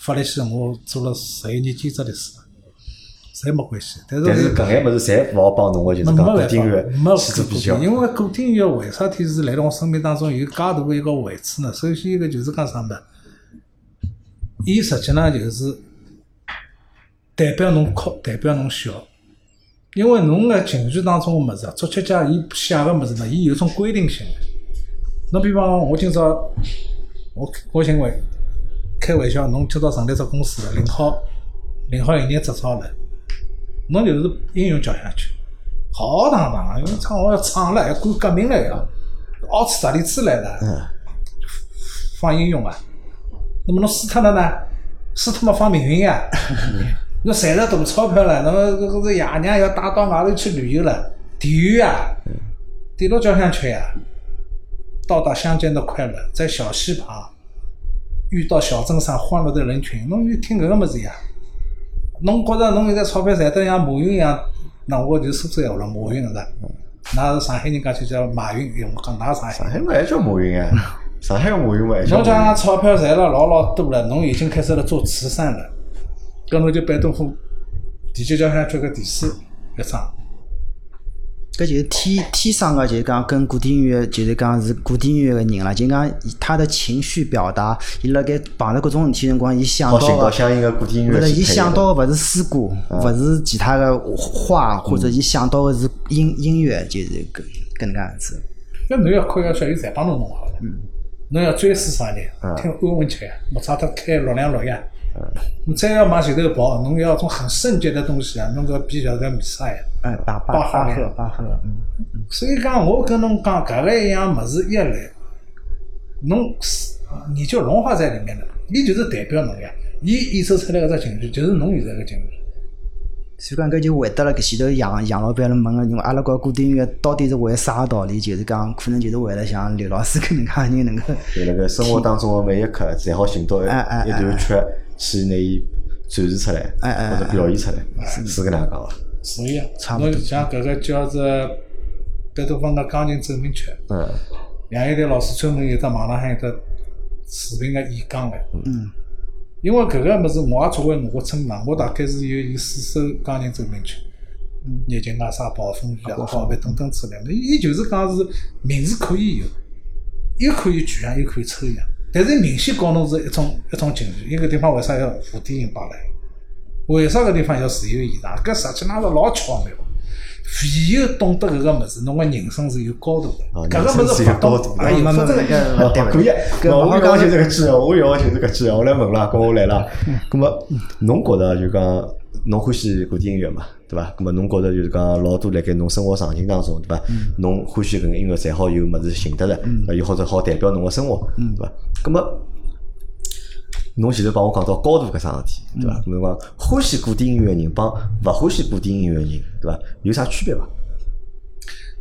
Speaker 3: 法律系我做了十一年兼职律师，侪没关系。但是
Speaker 1: 但是搿眼物事侪勿好帮侬个，就是讲古典乐去做比较。
Speaker 3: 因为古典乐为啥体是来到我生命当中有介大个一个位置呢？首先一个就是讲啥物事，伊实际上就是代表侬哭，代表侬笑。因为侬个情绪当中个物事，作曲家伊写个物事呢，伊有种规定性。侬比方我今朝我我认为。开玩笑，侬今朝成立只公司了，领好领好营业执照了，侬就是应用交响曲，浩浩荡荡个，因为唱好要唱了，要干革命了要，奥次达里茨来了，放应用啊，那么侬输脱了呢？输脱么放命运呀？(laughs) 侬赚了大钞票了，侬搿个爷娘要带到外头去旅游了，地狱呀，点了交响曲呀，到达乡间的快乐，在小溪旁。遇到小镇上欢乐的人群，侬就听搿个物事呀？侬觉着侬现在钞票赚得像马云一样，那我就说这闲话了，马云是吧？那是上海人讲就叫马云，我讲哪上海？
Speaker 1: 上海嘛还叫马云啊？(laughs) 上海个马云嘛还叫？
Speaker 3: 侬讲钞票赚了老老多了，侬已经开始了做慈善了，搿侬就贝多芬第九交响曲个第四乐章。
Speaker 2: 搿就是天天生个，就是讲跟古典音乐，就是讲是古典音乐个人啦。就讲他的情绪表达，伊辣盖碰着各种事体辰光，伊想到个，
Speaker 1: 相应个古典音乐。
Speaker 2: 勿是，伊想到个勿是诗歌，勿是其他个画，或者伊想到个是音音乐，就是搿搿能介样子。
Speaker 3: 那侬要考个小，伊侪帮侬弄好了。侬要追思啥呢？听安文曲，莫差他开六两六呀。你再要往前头跑，侬要种很圣洁的东西啊，侬个比较个米撒呀？
Speaker 2: 哎，巴巴赫，巴赫，嗯。
Speaker 3: 所以讲，我跟侬讲，搿个一样物事一来，侬你就融化在里面了，伊就是代表侬呀，伊演奏出来搿只情绪，就是侬现在个情绪。
Speaker 2: 所以讲，搿就回答了搿前头杨杨老板问个，因为阿拉搞古典音乐到底是为啥道理？就是讲，可能就是为了像刘老师搿能介人能够。
Speaker 1: 在那个生活当中个每一刻，才好寻到一一段曲。去拿伊展示出来，或者表现出来，是搿能讲伐？
Speaker 3: 所以啊，侬像搿个叫做贝多芬个钢琴奏鸣曲，嗯，杨一代老师专门有只网浪向有只视频个演讲个，嗯，因为搿个物事我也作为我称嘛，我大概是有有四首钢琴奏鸣曲，嗯，热情啊、啥暴风雨啊、告别等等之类的，伊就是讲是名字可以有，又可以具象，又可以抽象。但是明显告侬是一种一种情绪，一个地方为啥要附点音摆来？为啥个地方要自由现场？搿实际上是老巧妙。唯有懂得搿个物事，侬个人生是有高度的。搿个物事勿懂，哎，
Speaker 1: 没
Speaker 3: 没没，
Speaker 1: 可以。我刚刚就是搿句，我要就是搿句，我来问了，跟我来了。咁么，侬觉着就讲侬欢喜古典音乐嘛？对伐？咁么侬觉着就是讲老多辣盖侬生活场景当中，对伐？侬欢喜搿个音乐，才好有物事寻得的，又或者好代表侬个生活，对伐？咁么，侬前头帮我讲到高度搿桩事体，对伐？侬讲欢喜古典音乐个人帮勿欢喜古典音乐个人，对伐？有啥区别伐？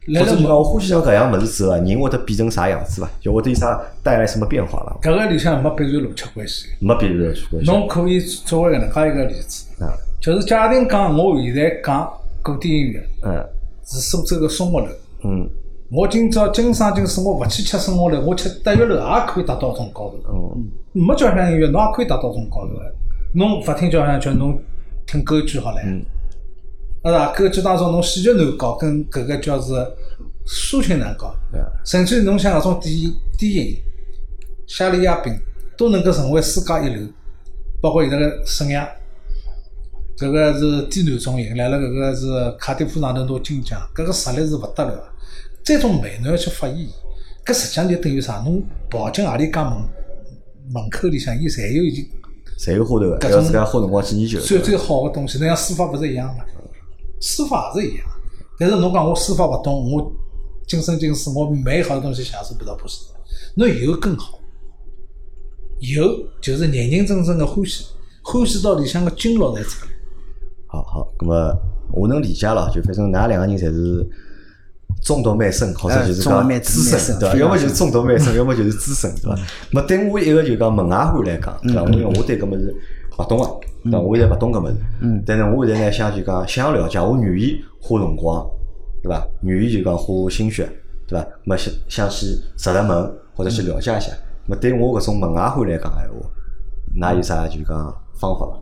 Speaker 1: 或者你讲我欢喜上搿样物事之后啊，人会得变成啥样子伐？就会得有啥带来什么变化伐？
Speaker 3: 搿个里向没必然逻辑关系。
Speaker 1: 没必然逻辑关系。
Speaker 3: 侬可以作为搿能介一个例子，
Speaker 1: 啊，
Speaker 3: 就是假定讲我现在讲古典音乐
Speaker 1: 嗯
Speaker 3: 是苏州个松木楼，
Speaker 1: 嗯
Speaker 3: 我今朝今生今世我勿去吃松木楼，我吃德月楼也可以达到种高度。
Speaker 1: 嗯
Speaker 3: 没交响音乐，侬也可以达到种高度个。侬勿听交响曲，侬听歌剧好唻。
Speaker 1: 嗯
Speaker 3: 是伐？歌剧当中侬戏剧难搞，跟搿个叫是抒情难搞。甚至侬像搿种低低音、夏利亚宾都能够成为世界一流，包括现在个沈阳，搿个是低男中音，来了搿个是卡迪夫上头拿金奖，搿个实力是勿得了的。这种美侬要去发现，搿实际上就等于啥？侬跑进何里家门门口里向，伊侪有已经
Speaker 1: 侪有花头个，要自家花辰光去研究。
Speaker 3: 最最好个东西。侬像书法勿是一样嘛？书法也是一样，但是侬讲我书法勿懂，我今生今世我美好的东西享受不到不是的。侬有更好，有就是认认真真的欢喜，欢喜到里向个经络才出来。
Speaker 1: 好好，咁么我能理解了，就反正㑚两个人侪是中毒蛮深，或者就是讲
Speaker 2: 蛮
Speaker 1: 资深，对伐？要么就是中毒蛮深，要么就是资深，对伐？咁对我一个就讲门外汉来讲，对伐？因为我对搿物事勿懂个，对伐？我现在勿懂搿物事，但是我现在呢想就讲想了解，我愿意花辰光，对伐？愿意就讲花心血，对伐？咁么想想去入入门或者去了解一下。咁么对我搿种门外汉来讲闲话，㑚有啥就讲方法伐？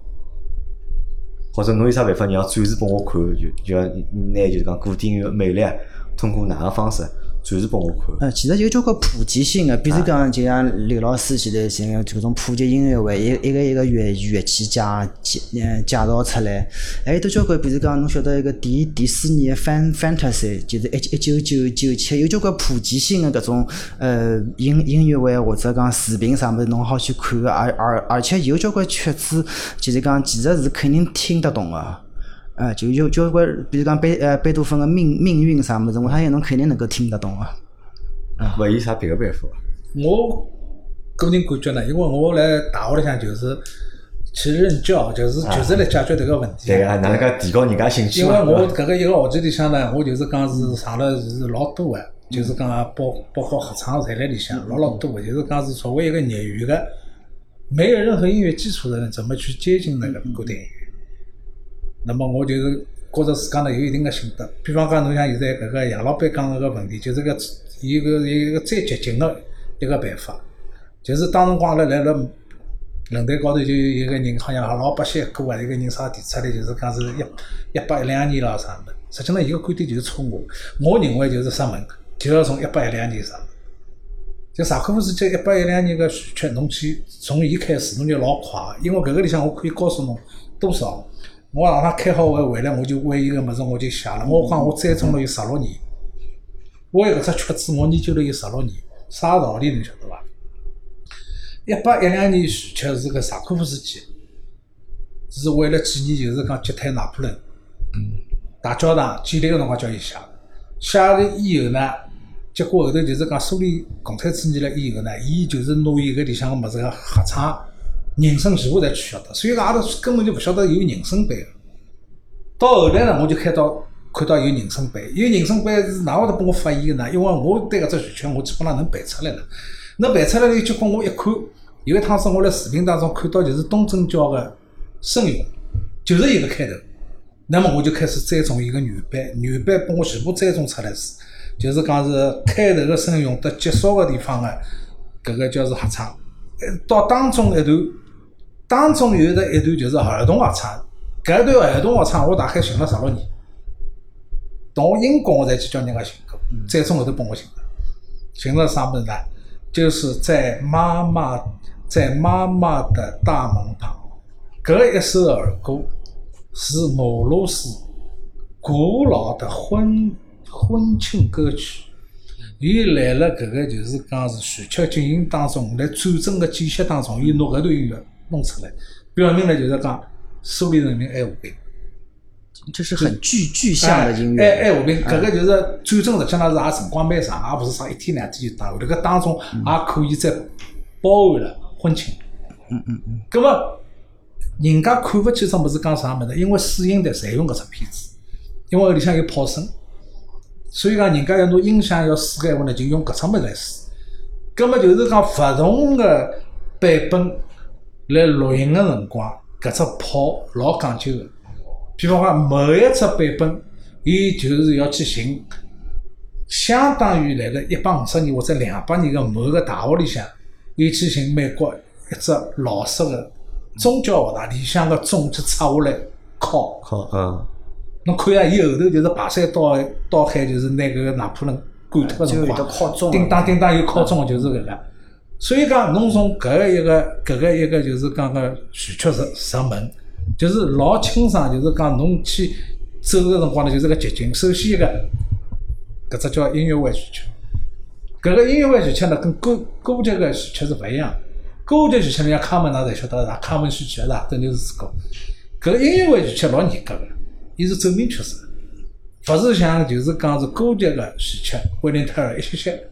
Speaker 1: 或者侬有啥办法让展示拨我看？就就要拿就是讲固定个魅力，通过哪个方式展示拨我看？
Speaker 2: 呃，其实有交关普及性的，比如讲，就像刘老师前头像搿种普及音乐会，一一个一个乐乐器介介呃介绍出来，还有得交关，比如讲，侬晓得一个迪迪士尼的 Fan Fantasy，就是一一九九九七，有交关普及性的搿种呃音音乐会或者讲视频啥物事，侬好去看个，而而而且有交关曲子，就是讲其实是肯定听得懂个。啊，就有交关，比如讲贝呃贝多芬个命命运啥物事，我相信侬肯定能够听得懂个。
Speaker 1: 勿有啥别个办法伐？
Speaker 3: 我个人感觉呢，因为我来大学里向就是去任教，就是就是来解决迭个问题。
Speaker 1: 对个，哪能介提高人家兴趣
Speaker 3: 因为？我搿个一个学期里向呢，我就是讲是上了是老多个，就是讲包包括合唱侪辣里向，老老多个，就是讲是作为一个业余个，没有任何音乐基础的人，怎么去接近那个古典音乐？那么我就是觉着自家呢有一定的心得。比方讲，侬像现在搿个杨老板讲搿个问题，就是个有一个一个最接近的一个办法，就是当辰光阿拉来了论坛高头就有一个人好像老百姓歌啊，一个人啥提出来，就是讲是一一百一两年了啥的。实际上，伊个观点就是错误。我认为就是啥门，就要从一百一两年啥。就萨科夫斯基一百一两年个序曲，侬去从伊开始，侬就老快，因为搿个里向我可以告诉侬多少。我让他开好会回来，我就为伊个物事我就写了。我讲我栽种了有十六年，为搿只曲子我研究了有十六年，啥道理侬晓得伐？一八一两年序曲是个萨科夫斯基，是为了纪念就是讲击退拿破仑，嗯大教堂建立个辰光叫伊写。写了以后呢，结果后头就是讲苏联共产主义了以后呢，伊就是拿伊搿里向个物事个合唱。人参全部侪取消脱，所以讲阿拉根本就勿晓得有人参版个。到后来呢，我就看到看到有人参版，有人参版是哪会得拨我发现个呢？因为我对搿只序曲我基本上能背出来了。能背出来了，结果我一看，有一趟子我辣视频当中看到就是东正教个声咏，就是伊个开头。那么我就开始栽种伊个原版，原版拨我全部栽种出来是，就是讲是开头个声咏到结束个地方个搿个叫是合唱，到当中一段。当中有的一段就是儿童合唱，搿段儿童合唱我大概寻了十六年，到我英国我才去叫人家寻过，再从后头帮我寻的，寻了啥物事呢？就是在妈妈在妈妈的大门旁，搿一首儿歌是俄罗斯古老的婚婚庆歌曲，伊来了搿个就是讲是序曲进行当中，来战争个间隙当中，伊拿搿段音乐。弄出来，表明了就是讲苏联人民爱和平，
Speaker 2: 这是很具具象的音乐。
Speaker 3: 爱爱和平，搿个就是战争，实际上是也辰光蛮长，也勿是啥一天两天就打。迭个当中也可以再包含了婚庆，
Speaker 2: 嗯嗯嗯。
Speaker 3: 咁么，人家看勿起只物事讲啥物事？因为试音台侪用搿只片子，因为搿里向有炮声，所以讲人家要拿音响要试个闲话呢，就用搿只物事来试。咁么就是讲勿同个版本来录音个辰光，搿只炮老讲究个。比方讲，某一只版本，伊就是要去寻，相当于辣辣一百五十年或者两百年个某个大学里向，伊去寻美国一只老式个宗教学堂里向个钟去拆下来敲。
Speaker 1: 敲，嗯，
Speaker 3: 侬看下，伊后头就是排山倒海倒海，就是拿搿个拿破仑干脱个辰光，
Speaker 2: 敲钟
Speaker 3: 叮当叮当有敲钟个就是搿个。所以讲，侬从搿个一个搿个一个就是讲个序曲入入门，就是老清爽，就是讲侬去走个辰光呢，就是个捷径。首先一个，搿只叫音乐会序曲。搿个音乐会序曲呢，跟歌歌剧个序曲是勿一样。歌剧序曲，人家卡门㑚侪晓得是卡门序曲是吧？等于是歌。搿个音乐会序曲老严格个，伊是奏鸣曲式，勿是像就是讲是歌剧个序曲，威廉特尔一歇歇。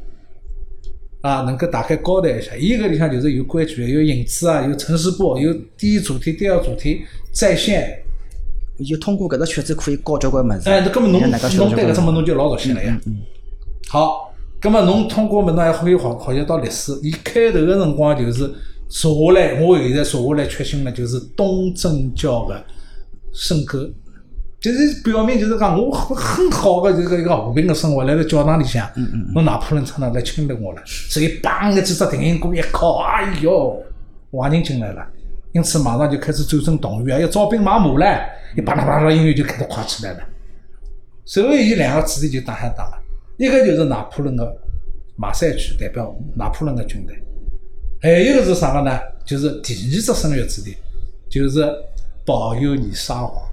Speaker 3: 啊，能够大概交代一下，伊搿里向就是有规矩的，有影子啊，有城市部，有第一主题、第二主题在线。
Speaker 2: 就通过搿只曲子可以教交关物事。
Speaker 3: 哎，那搿么侬侬对搿只
Speaker 2: 物
Speaker 3: 事侬就老熟悉了呀。好，葛么侬通过么事还可以学学习到历史。伊开头个辰光就是坐下来，我现在坐下来确信了，就是东正教个圣歌。就是表明就是讲我很很好的这个一个和平的生活，来到教堂里向，侬拿破仑出来来侵略我了，所以梆个几只定音鼓一敲，哎哟，坏人进来了，因此马上就开始战争动员，要招兵买马唻，一啪啦啪啦音乐就开始快起来了。随后伊两个主题就打相打了，一个就是拿破仑个马赛曲代表拿破仑个军队，还有一个是啥个呢？就是第二只声乐主题，就是保佑你沙皇。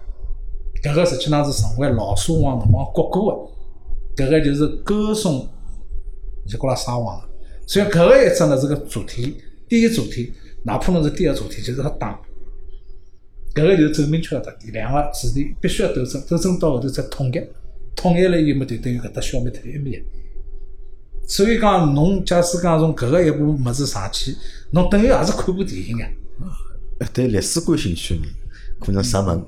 Speaker 3: 搿个实际上是成为老沙皇辰光国歌个，搿个就是歌颂尼古拉沙皇个。所以搿个一只呢是个主题，第一主题，拿破仑是第二主题，就是他打。搿个就是奏鸣曲个特点，两个主题必须要斗争，斗争到后头再统一，统一了以后嘛，就等于搿搭消灭脱一面。所以讲，侬假使讲从搿个一部物事上去，侬等于也是看部电影个。
Speaker 1: 呃对历史感兴趣个人，可能入门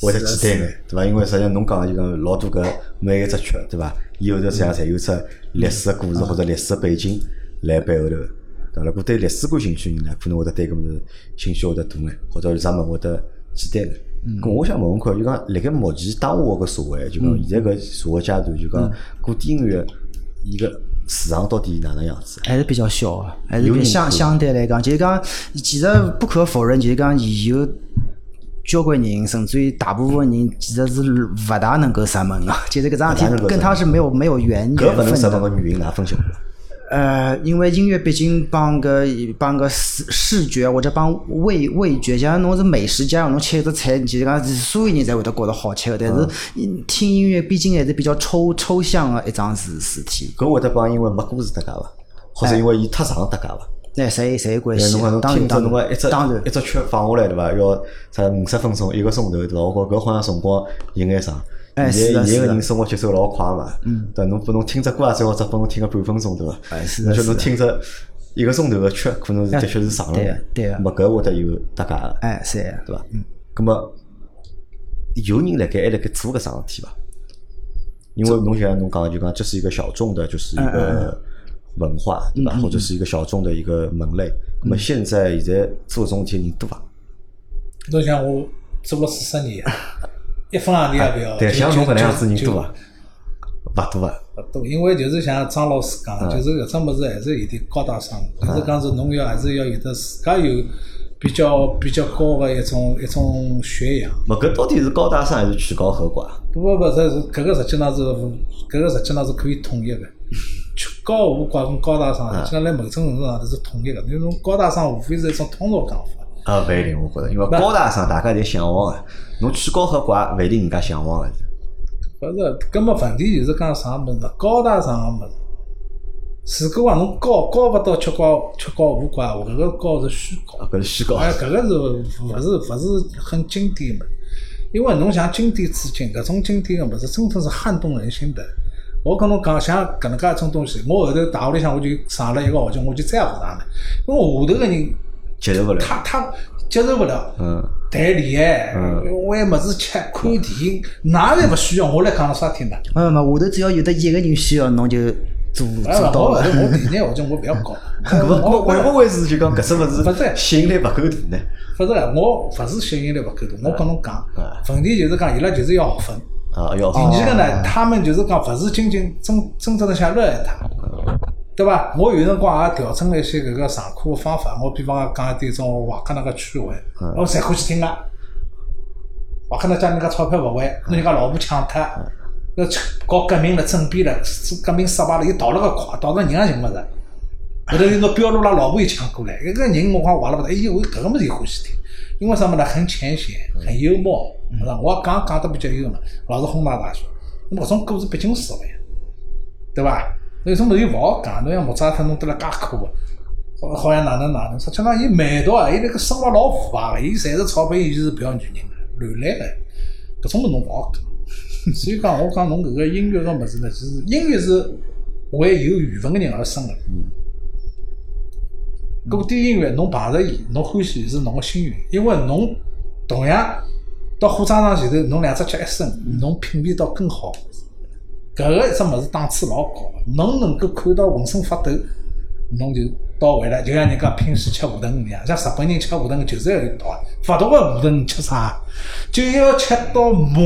Speaker 1: 会得简单眼，对伐？因为实际上侬讲个就讲老多搿每一只曲，对伐？伊后头实际上侪有只历史个故事或者历史个背景来背后头。对伐？如果对历史感兴趣个人呢，可能会得对搿物事兴趣会得大眼，或者入门会得简单眼。咁我想问问看，就讲辣盖目前当下搿社会，就讲现在搿社会阶段，就讲古典音乐伊个市场到底哪能样子？
Speaker 2: 还是比较小个，还是比相相对来讲，就是讲，其实不可否认，就是讲有交关人，甚至于大部分人，其实是勿大能够入门 (laughs) 个，就是搿桩事体跟他是没有没有缘
Speaker 1: 搿勿能入
Speaker 2: 缘分的。
Speaker 1: 门个原因哪分析？
Speaker 2: 呃，因为音乐毕竟帮个帮个视视觉或者帮味味觉，像侬是美食家，侬吃一只菜，其实讲是所有人侪会得觉得好吃个。但是嗯听音乐毕竟还是比较抽抽象个一桩事事体，
Speaker 1: 搿会得帮因为没故事搭界伐？或者因为伊太长搭界伐？
Speaker 2: 那侪侪有关系
Speaker 1: 对侬讲。侬
Speaker 2: 当然
Speaker 1: 听着
Speaker 2: 当然
Speaker 1: 侬讲一只
Speaker 2: 当然
Speaker 1: 一只曲放下来对伐？要才五十分钟一个钟头对伐？我觉搿好像辰光有眼长。
Speaker 2: 哎
Speaker 1: 现在
Speaker 2: 是
Speaker 1: 现在个人生活节奏老快嘛，嗯，对，侬拨侬听只歌啊，最好只拨侬听个半分钟对伐？
Speaker 2: 哎是的
Speaker 1: 侬说侬听只一个钟头个曲，可能是的确是长了
Speaker 2: 对
Speaker 1: 眼，
Speaker 2: 对啊
Speaker 1: 咾么搿会得有搭界个，
Speaker 2: 哎，是的。
Speaker 1: 对伐？嗯，咾么有人辣盖还辣盖做搿桩事体伐？因为侬像侬讲就讲这是一个小众的，就是一
Speaker 2: 嗯
Speaker 1: 个文化，对吧？或者是一个小众的一个门类。那
Speaker 2: 嗯
Speaker 1: 么现在现在做这种事体人多伐？
Speaker 3: 侬像我做了四十年，(laughs) 一分行钿也勿要。
Speaker 1: 对，像侬搿能样子人多伐？勿多啊。
Speaker 3: 勿多，因为就是像张老师讲
Speaker 1: 嗯
Speaker 3: 的，就是搿只物事还是有点高大上，就是讲是侬要还是要有得自家有比较比较高的一种一种学养。
Speaker 1: 勿搿到底是高大上还是曲高和寡？
Speaker 3: 不不不，这是搿个实际上是搿个实际上是可以统一的。曲 (laughs) 高和寡跟高大上，实际上辣某种程度上头是统一的。因为侬高大上无非是一种通俗讲法。
Speaker 1: 啊，勿一定，我觉着，因为高大上大家侪向往个，侬去高和寡勿一定人家向往个。
Speaker 3: 勿是，搿么问题就是讲啥物事？高大上个物事，如果讲侬高高勿到吃高曲高和寡，搿个高是虚高。
Speaker 1: 啊，搿是虚高。
Speaker 3: 哎，搿个是勿是勿是很经典的？因为侬像经典至今，搿种经典个物事，真正是撼动人心的。我跟侬讲，像搿能介一种东西，我后头大学里向我就上了一个学期，我就再也勿上了。因为下头个人
Speaker 1: 接受勿了。
Speaker 3: 他他接受勿了。
Speaker 1: 嗯，
Speaker 3: 谈恋爱，玩物事吃，看电影，哪侪勿需要，我来讲了啥听的？
Speaker 2: 没没，下头只要有得一个人需要，侬就做
Speaker 3: 哎，
Speaker 2: 做到了。
Speaker 3: 我我我第二学期我勿要搞。(laughs)
Speaker 1: 搿么
Speaker 3: 我
Speaker 1: 会勿会是就讲搿只物
Speaker 3: 勿是
Speaker 1: 事吸引力勿够大呢？
Speaker 3: 勿是，我勿是吸引力勿够大，我跟侬讲，问题就是讲伊拉就是要学分。
Speaker 1: 啊，要
Speaker 3: 第二个呢，他们就是讲勿是仅仅真真正的想热爱它，对伐？我有辰光也调整了一些搿个上课个方法，我比方讲讲一点种瓦克那个趣味，我侪欢喜听个。瓦克那讲人家钞票勿还，拿人家老婆抢脱，要搞革命了，政变了，革命失败了，又逃了个快，逃了人也寻勿着。后头有个标路拉老婆又抢过来，一个人我讲坏了勿得，哎呦，我搿个物事也欢喜听，因为啥物事很浅显，很幽默，是吧？我讲讲得比较幽默，老是哄堂大笑，那么搿种故事毕竟少了呀，对伐？有种物事又勿好讲，侬像莫扎特弄得了介苦个，好好像哪能哪能，实际上伊蛮到啊，伊那个生活老腐败个，伊赚着钞票，伊就是不要女人个，乱来个，搿种物事侬勿好讲。(laughs) 所以讲，我讲侬搿个音乐个物事呢，就是音乐是为有缘分个人而生个。古典音乐侬碰着伊，侬欢喜是侬个幸运，因为侬同样到火葬场前头，侬两只脚一伸，侬品味到更好。搿个一只物事档次老高，侬能够看到浑身发抖，侬就到位了。就像人家平时吃河豚一样，像日本人吃河豚就是要有道理。发达个河豚吃啥？就要吃到麻，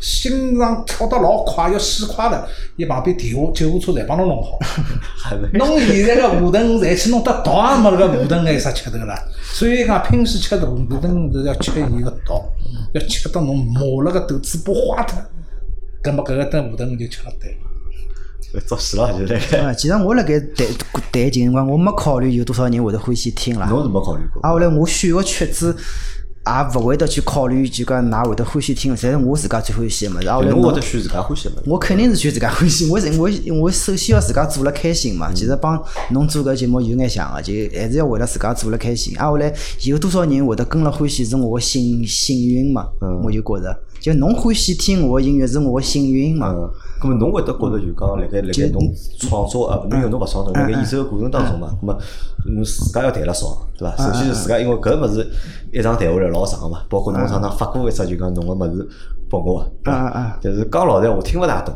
Speaker 3: 心脏跳得老快，要死快了，伊旁边电话救护车侪帮侬弄好。侬现在个河豚侪去弄得毒也没，个河豚还有啥吃头啦？所以讲平时吃河豚是要吃伊个毒，要吃到侬麻了个肚嘴巴坏脱。葛末搿个顿河豚就吃了对了。(laughs)
Speaker 1: 作死了，就是那
Speaker 2: 啊，
Speaker 1: 个。
Speaker 2: 其实我辣盖弹弹琴辰光，我没考虑有多少人会得欢喜听啦。
Speaker 1: 侬是没考虑过？
Speaker 2: 啊，后来我选个曲子也勿会得去考虑，就讲㑚会得欢喜听，侪是我自家最欢喜个物事。啊，后来
Speaker 1: 侬会得选自家欢喜的物事。
Speaker 2: 我肯定是选自家欢喜，我是我我首先要自家做了开心嘛。其实帮侬做搿节目有眼像个，就还是要为了自家做了开心。啊，后来有多少人会得跟了欢喜，是我个幸幸运嘛。我就觉着，就侬欢喜听我个音乐是我个幸运嘛。
Speaker 1: 嗯，咁么侬会得觉着就讲，辣盖辣盖侬创作啊，侬因为侬勿创作，辣盖演奏个过程当中嘛，咁么侬自家要弹了少，对伐？首先是自家，因为搿物事一场弹下来老长个嘛，包括侬常常发过一只就讲侬个物事拨我，对伐？
Speaker 2: 啊啊
Speaker 1: 但是讲老实闲话，听勿大懂。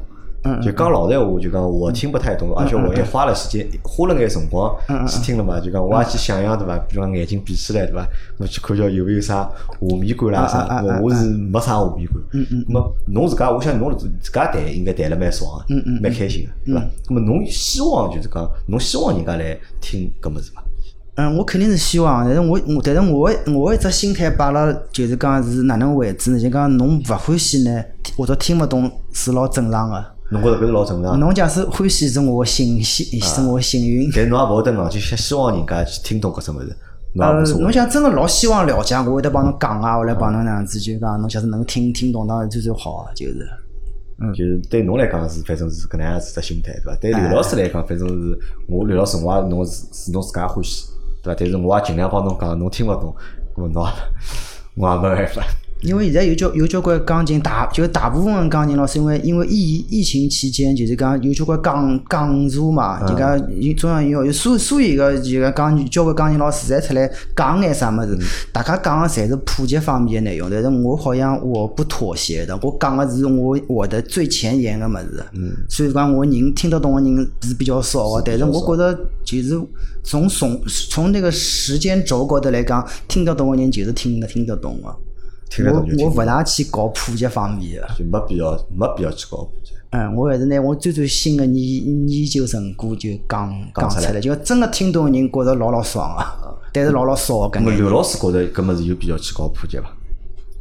Speaker 1: 就讲老实闲话，就讲我听不太懂，而且我也花了时间，花了眼辰光去听了嘛。就讲我也去想象，对伐？比如讲眼睛闭起来，对伐？我去看叫有没有啥画面感啦啥。我我是没啥画面感。嗯嗯。那么侬自家，我想侬自家谈应该谈了蛮爽个，嗯嗯，蛮开心个，对伐？那么侬希望就是讲，侬希望人家来听搿物事伐？
Speaker 2: 嗯，我肯定是希望，但是我我但是我的我一只心态摆了，就是讲是哪能位置呢？就讲侬勿欢喜呢，或者听勿懂是老正常个。
Speaker 1: 侬觉着搿是老正常。
Speaker 2: 侬假使欢喜是我个幸幸是我个幸运。
Speaker 1: 但侬也勿会得硬就希希望人家去听懂搿只物事，
Speaker 2: 呃。侬想真个老希望了解，我会得帮侬讲啊，我来帮侬那样子，就讲侬假使能听听懂，当然最最好啊，就是。
Speaker 1: 嗯就是对侬来讲是，反正是搿能样子只心态，对伐？对刘老师来讲，反正是我刘老师，我也侬是是侬自家欢喜，对伐？但是我也尽量帮侬讲，侬听勿懂，咾侬也我也没办法。
Speaker 2: 因为现在有交有交关钢琴大，就大部分的钢琴老师，因为因为疫疫情期间，就是讲有交关讲讲座嘛，就讲有中央有所所有个就讲钢交关钢琴老师侪出来讲眼啥么子，大家讲个侪是普及方面的内容，但是我好像我不妥协的，我讲个是我我的最前沿个么子，所以讲我人听得懂个人是比较少。个，但是我觉着就是从从从那个时间轴高头来讲，听得懂个人就是听得听得懂个。
Speaker 1: 听得懂就听，
Speaker 2: 我我勿大去搞普及方面个，
Speaker 1: 就没必要没必要去搞普及。
Speaker 2: 嗯，我还是拿我最最新的研研究成果就讲讲
Speaker 1: 出来
Speaker 2: 就真个听懂的人觉着老老爽个，但是老老少搿眼
Speaker 1: 那么刘老师觉着搿么是有必要去搞普及伐？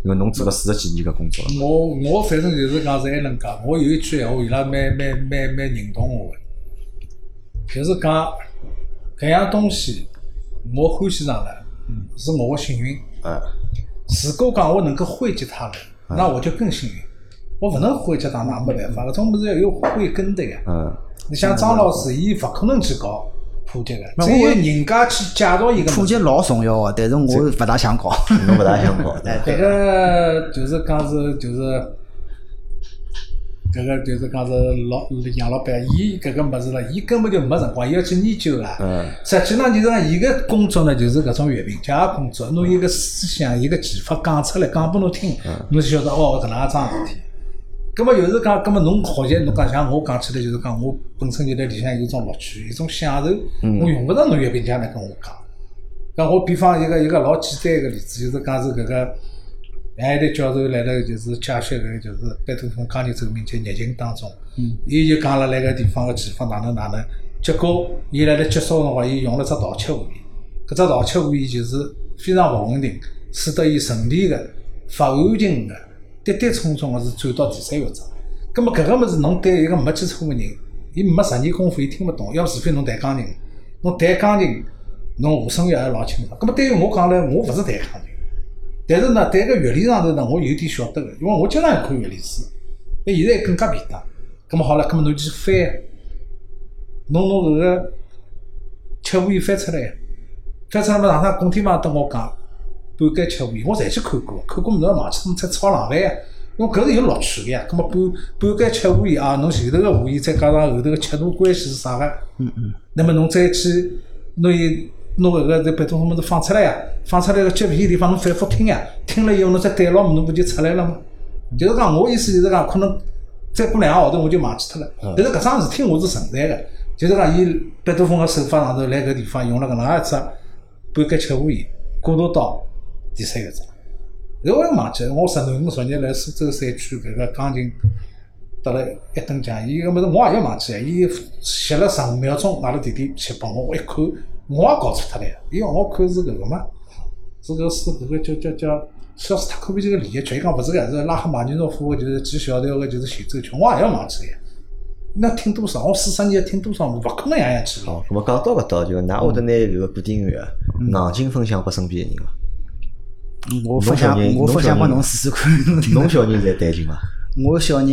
Speaker 1: 因为侬做了四十几年搿工作了，
Speaker 3: 我我反正就是讲是还能讲，我有一句闲话，伊拉蛮蛮蛮蛮认同我个，就是讲搿样东西我欢喜上了，是我的幸运。
Speaker 1: 哎，
Speaker 3: 如果讲我能够惠及他人，那我就更幸运。我勿能惠及他，那没办法，搿种物事要有慧根的呀。
Speaker 1: 嗯，
Speaker 3: 你像张老师，伊勿可能去搞普及个，只有人家去介绍一个。
Speaker 2: 普及老重要个，但是我勿大想搞。(laughs)
Speaker 1: 侬勿大想搞，(laughs) 对伐？
Speaker 3: 迭个就是讲是就是搿个就是讲是老杨老板，伊搿个物事了，伊根本就没辰光，伊要去研究啊。
Speaker 1: 嗯
Speaker 3: 实际上就是讲，伊个工作呢，就是搿种月评价工作，侬一个思想、一个技法讲出来，讲拨侬听，侬就晓得哦，搿能介桩事体。葛末就是讲，葛末侬学习，侬讲像我讲起来，就是讲我本身就在里向有种乐趣，有种享受，我用勿着侬月评价来跟我讲。讲我比方一个一个老简单一个例子，就是讲是搿个。还有个教授来了，就是解说搿个就是贝多芬钢琴奏鸣曲热情当中，伊就讲了那个地方个技法哪能哪能，结果伊辣辣结束个辰光，伊用了只倒切和弦，搿只倒切和弦就是非常勿稳定，使得伊顺利个、勿安静个、跌跌冲冲个是转到第三乐章。葛末搿个物事，侬对一个没基础个人，伊没十年功夫，伊听勿懂。要除非侬弹钢琴，侬弹钢琴，侬和声乐还老清爽。葛末对于我讲来，我勿是弹钢琴。但是呢，对个乐理上头呢，我有点晓得个，因为我经常看乐理书。那现在更加便当。咁么好了，咁么侬去翻，侬侬搿个七和弦翻出来，翻出来么？上趟龚天王跟我讲，半间七和弦，我侪去看过，看过么侬忘记侬再炒冷饭呀？因为搿是有乐趣个呀。咁么半半间切和弦啊，侬前头个和弦再加上后头个切度关系是啥个？嗯嗯。那么侬再去侬伊。拿搿个在贝多芬么子放出来呀，放出来个接皮地方侬反复听呀，听了以后侬再对牢侬不就出来了吗？就是讲我意思就是讲，可能再过两个号头我就忘记脱了。但是搿桩事体我是存在个，就是讲伊贝多芬个手法上头来搿地方用了搿能介一只半截切和弦，过渡到第三乐章。我也忘记，我十五昨日来苏州赛区搿个钢琴得了一等奖，伊个物事我也要忘记，伊歇了十五秒钟，阿拉弟弟去帮我，我一看。我也搞错脱了呀！因为我看是搿个嘛，是搿是搿个叫叫叫肖斯塔科维奇个利益曲，伊讲勿是个，是拉赫玛尼诺夫个，就是几小调个，就是协奏曲，我也要忘记了呀。那听多少？我四十年听多少？勿可能样样记
Speaker 1: 牢。哦，咁么讲到搿搭，就㑚会得拿搿个古典音乐硬劲分享拨身边个人伐？
Speaker 2: 我分享，我分享拨侬试试看。
Speaker 1: 侬小人在弹琴伐？
Speaker 2: 我小人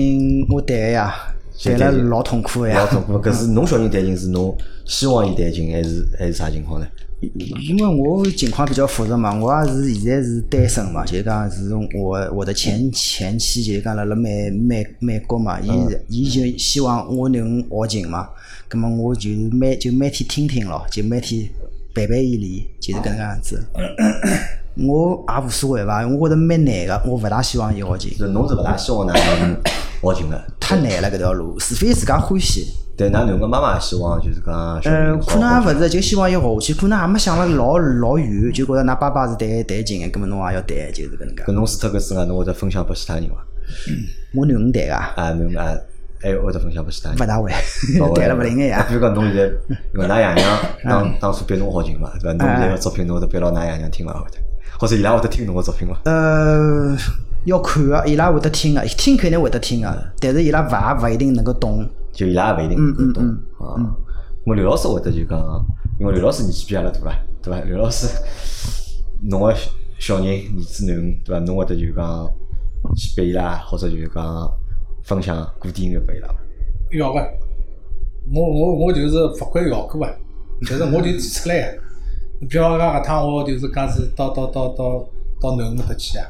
Speaker 2: 我弹呀。弹了老痛苦呀！
Speaker 1: 老痛苦，搿是侬小人弹琴是侬希望伊弹琴，还是还是啥情况呢？
Speaker 2: 因为我情况比较复杂嘛，我也是现在是单身嘛，就是讲是我我的前前妻就是讲辣辣美美美国嘛，伊伊就希望我能学琴嘛，葛么我就每就每天听听咯，就每天陪陪伊练，就是搿能样子。(coughs) 我也无所谓伐，我觉着蛮难个，我勿大希望伊学琴。
Speaker 1: 是侬是勿大希望㑚学琴个？
Speaker 2: 太难了搿条路，除非自家欢喜。
Speaker 1: 对，㑚囡个妈妈希望就是讲。
Speaker 2: 呃，可能也勿是，就希望伊学下去，可能也没想了老老远，就觉着㑚爸爸是弹弹琴个，搿么侬也要弹，就是搿能介。
Speaker 1: 搿侬除脱搿之外，侬会得分享拨其他人伐？
Speaker 2: 我囡恩弹个。
Speaker 1: 啊，囡恩还会得分享拨其他人？
Speaker 2: 勿大会，弹 (laughs) 了勿灵个呀。
Speaker 1: 比如讲，(laughs) 侬现在，因为㑚爷娘当当初逼侬学琴嘛，对伐？侬现在个作品侬会得逼牢㑚爷娘听伐？会得，或者伊拉会得听侬个作品伐？
Speaker 2: 呃。要看个，伊拉会得听个，听肯定会得听个，但是伊拉勿也勿一定能够懂。
Speaker 1: 就伊拉也勿一定能够懂啊。我刘老师会得就讲，因为刘老师年纪比阿拉大了，对伐？刘老师，侬个小人、儿子、囡恩，对伐？侬会得就讲去拨伊拉，或者就是讲分享古典音乐拨伊拉伐？
Speaker 3: 要个，我我我就是勿管效果啊，就是我就提出来个。(laughs) 比方讲搿趟我就是讲是到到到到到囡恩搿搭去啊。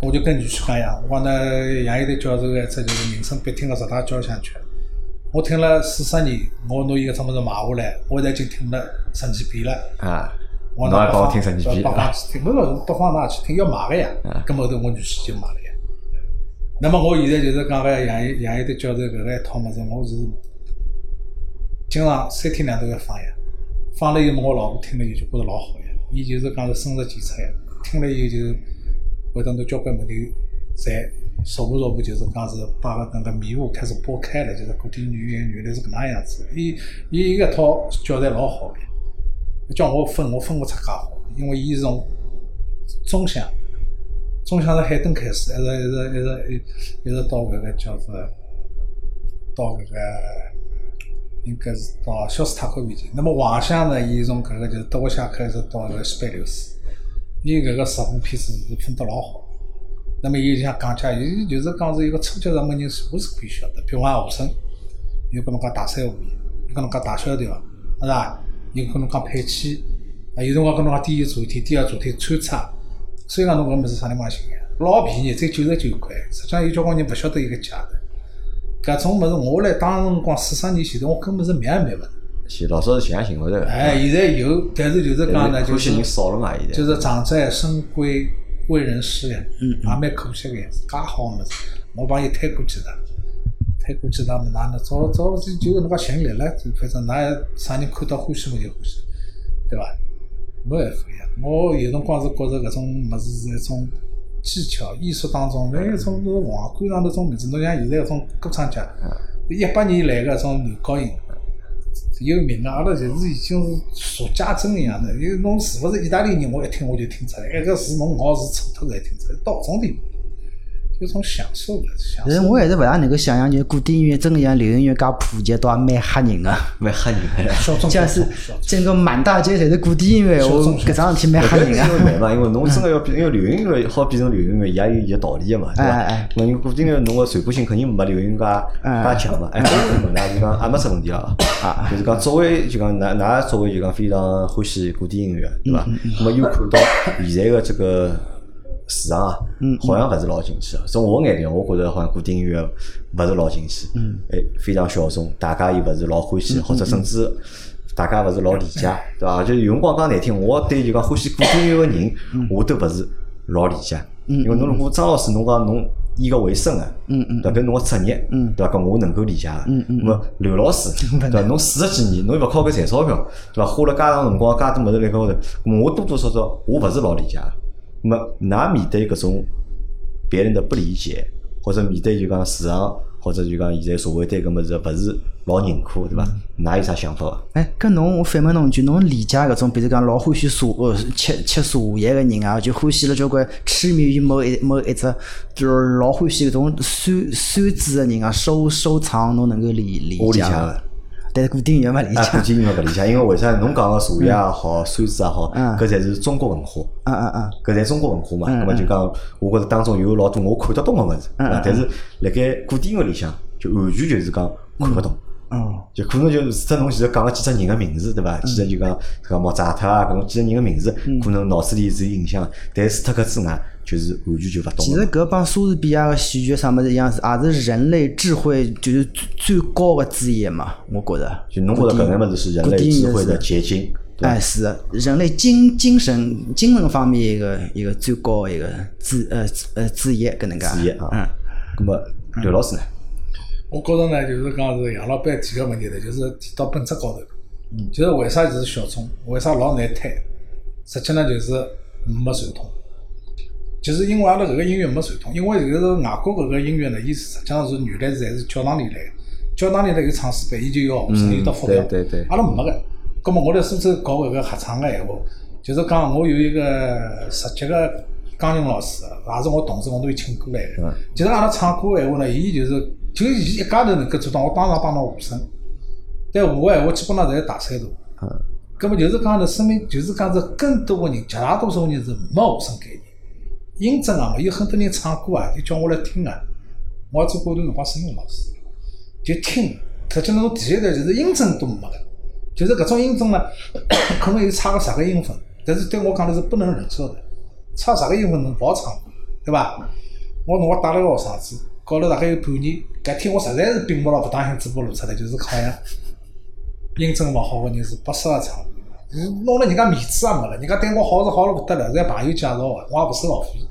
Speaker 3: 我就跟女婿讲呀，我讲那杨一德教授个只就是人生必听个十大交响曲，我听了四十年，我拿伊个什么子买下来，我现在已经听了十几遍了。
Speaker 1: 啊，
Speaker 3: 我
Speaker 1: 还帮我听十几遍
Speaker 3: 啊？听，不是不放哪去听，要买个呀。咁后头我女婿就买了呀。那么我现在就是讲个杨一杨一德教授搿个一套物事，我是经常三天两头要放呀。放了以后，我老婆听了以后就觉着老好呀。伊就是讲是深入浅出呀，听了以后就。会得侬交关问题，侪逐步逐步就是讲是把个那个迷雾开始拨开了，就是古典音乐原来是搿能样子。伊伊一套教材老好个，叫我分我分勿出介好，因为伊是从中向，中向是海顿开始，一直一直一直一一直到搿个叫做到搿个应该是到肖斯塔科维奇。那么黄响呢，伊从搿个就是德沃夏克一直到搿个西贝流斯。伊搿个十部片子是分得老好，那么伊像讲起来，伊就是讲是一个初级入门人士，我是可以晓得。比如讲和声，有可能讲大三和弦，有可能讲大小调，是吧？有可能讲配器，啊，有辰光可能讲第一主题、第二主题穿插，所以讲侬搿物事啥地方寻个？老便宜，才九十九块。实际上有交关人勿晓得伊个价的。搿种物事，我来当辰光四十年前头，我根本是觅也觅勿。
Speaker 1: 是老早是寻也寻勿着个。
Speaker 3: 哎，现在有，但是就是讲呢，就是
Speaker 1: 可惜人少了嘛，现在。
Speaker 3: 就是长在深闺为人师呀，也蛮可惜个样子。介好物事，我帮伊推过去的，推过去他们哪能早早就就能介寻力了，反正㑚啥人看到欢喜么就欢喜，对伐？没办法呀，我有辰光是觉着搿种物事是一种技巧，艺术当中还有一种是皇冠上头种物事。侬像现在搿种歌唱家，一八年来个种男高音。有名个，阿拉就是已经是俗家珍一样的。因为侬是勿是意大利人，我一听我就听出来，埃个字侬咬字错脱才听出来，到种地步。就种享受的，
Speaker 2: 其实我还是勿大能够想象，就古典音乐真个像流行音乐介普及，倒也蛮吓人个，
Speaker 1: 蛮吓人
Speaker 2: 个。假使整个满大街侪是古典音乐，我搿桩事体蛮吓人个。
Speaker 1: 因为难嘛，因为侬真个要变，因为流行音乐好变成流行音乐，伊也有伊个道理个嘛，对伐？因为古典音乐侬个传播性肯定没流行介介强嘛。哎，问那就讲也没啥问题啊，就是讲作为就讲㑚㑚作为就讲非常欢喜古典音乐，对伐？那么又看到现在个这个。市场啊，好像勿是老景气个。从我眼里，我觉着好像古典音乐勿是老进去。哎，非常小众，大家又勿是老欢喜，或者甚至大家勿是老理解，对伐？就有辰光讲难听，我对就讲欢喜古典音乐个人，我都勿是老理解。因为侬如果张老师侬讲侬以个为生个，对搿侬个职业，对伐？搿我能够理解个。那么刘老师，(laughs) 对伐？侬四十几年，侬又勿靠搿赚钞票，对伐？花了介长辰光，介多物事辣高头，我多多少少我勿是老理解个。那么，㑚面对搿种别人的不理解，或者面对就讲市场，或者就讲现在社会对搿物事勿是老认可，对伐？㑚有啥想法伐？
Speaker 2: 哎，搿侬我反问侬一句，侬理解搿种，比如讲老欢喜茶呃吃吃茶叶个人啊，就欢喜了交关痴迷于某一某一只，就是老欢喜搿种酸酸子个人啊，收收藏，侬能够理理解伐？但是古典音乐勿理解。
Speaker 1: 古典音乐勿理解，因为为啥？侬讲个茶叶也好，扇子也好，搿侪是中国文化。
Speaker 2: 嗯嗯嗯。
Speaker 1: 搿侪中国文化嘛？那么就讲，我觉着当中有老多我看得懂个物事，但是辣盖古典音乐里向，就完全就是讲看勿懂。
Speaker 2: 嗯。
Speaker 1: 就可能就除脱侬现在讲个几只人个名字，对伐？几只就讲搿莫扎特啊，搿种几只人个名字，可能脑子里是有印象，但是除脱搿之外。就是完全就勿懂。
Speaker 2: 其实搿帮莎士比亚个戏剧啥物事一样，是也是人类智慧就是最高个之一嘛，我觉着。
Speaker 1: 就侬觉着搿眼物事是人类智慧的结晶。
Speaker 2: 哎，是人类精精神精神方面一个一个最高一个之呃呃之一搿能介。
Speaker 1: 之一啊。嗯。咁么刘老师呢？
Speaker 3: 我觉着呢，就是讲是杨老板提个问题呢，就是提到本质高头。嗯。就是为啥就是小众？为啥老难推？实际呢，就是没传统。就是因为阿拉搿个音乐没传统，因为搿个外国搿个音乐呢，伊实际上是原来是还是教堂里来个，教堂里头有唱诗班，伊就要和声，有得复调。
Speaker 1: 对对对。
Speaker 3: 阿拉没个，葛末我辣苏州搞搿个合唱个闲话，就是讲我有一个十级个钢琴老师，也是我同事，我都有请过来个。就是阿拉唱歌闲话呢，伊就是就伊一家头能够做到，我当场帮侬和声。但和个闲话基本上侪是大三度。嗯。葛末就是讲呢，说明就是讲是更多个人，绝大多数人是没和声概念。音准啊嘛，有很多人唱歌啊，就叫我来听啊。我做过一段辰光声乐老师，就听。实际侬第一段就是音准都没个，就是搿种音准呢，(coughs) 可能有差个十个音分，但是对我讲的是不能忍受的。差十个音分侬勿好唱，对伐？我侬我带了个学生子，搞了大概有半年，搿天我实在是屏幕了，勿当心嘴巴露出来，就是好像音准勿好个人是不适合唱。弄了人家面子也没了，人家对我好是好了不得了，是朋友介绍个，我也勿收学费。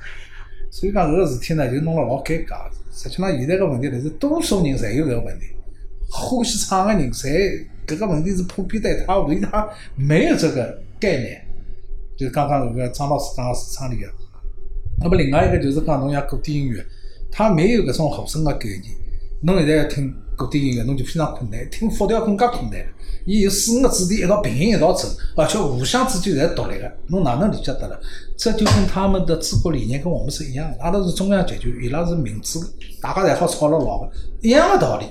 Speaker 3: 所以讲搿个事体呢，就弄了老尴尬。实际上现在个问题呢，是多数人侪有搿个问题，欢喜唱个人侪搿个问题是普遍的一塌糊涂，他没有这个概念。就刚刚搿个张老师讲个市场里个，那么另外一个就是讲侬像古典音乐，他没有搿种和声个概念。侬现在要听古典音乐，侬就非常困难，听复调更加困难。伊有四五个子弟一道平行一道走，而且互相之间侪独立个，侬哪能理解得了？这就跟他们的治国理念跟我们是一样的，阿拉是中央集权，伊拉是民主，大家侪好吵了老个，一样的道理，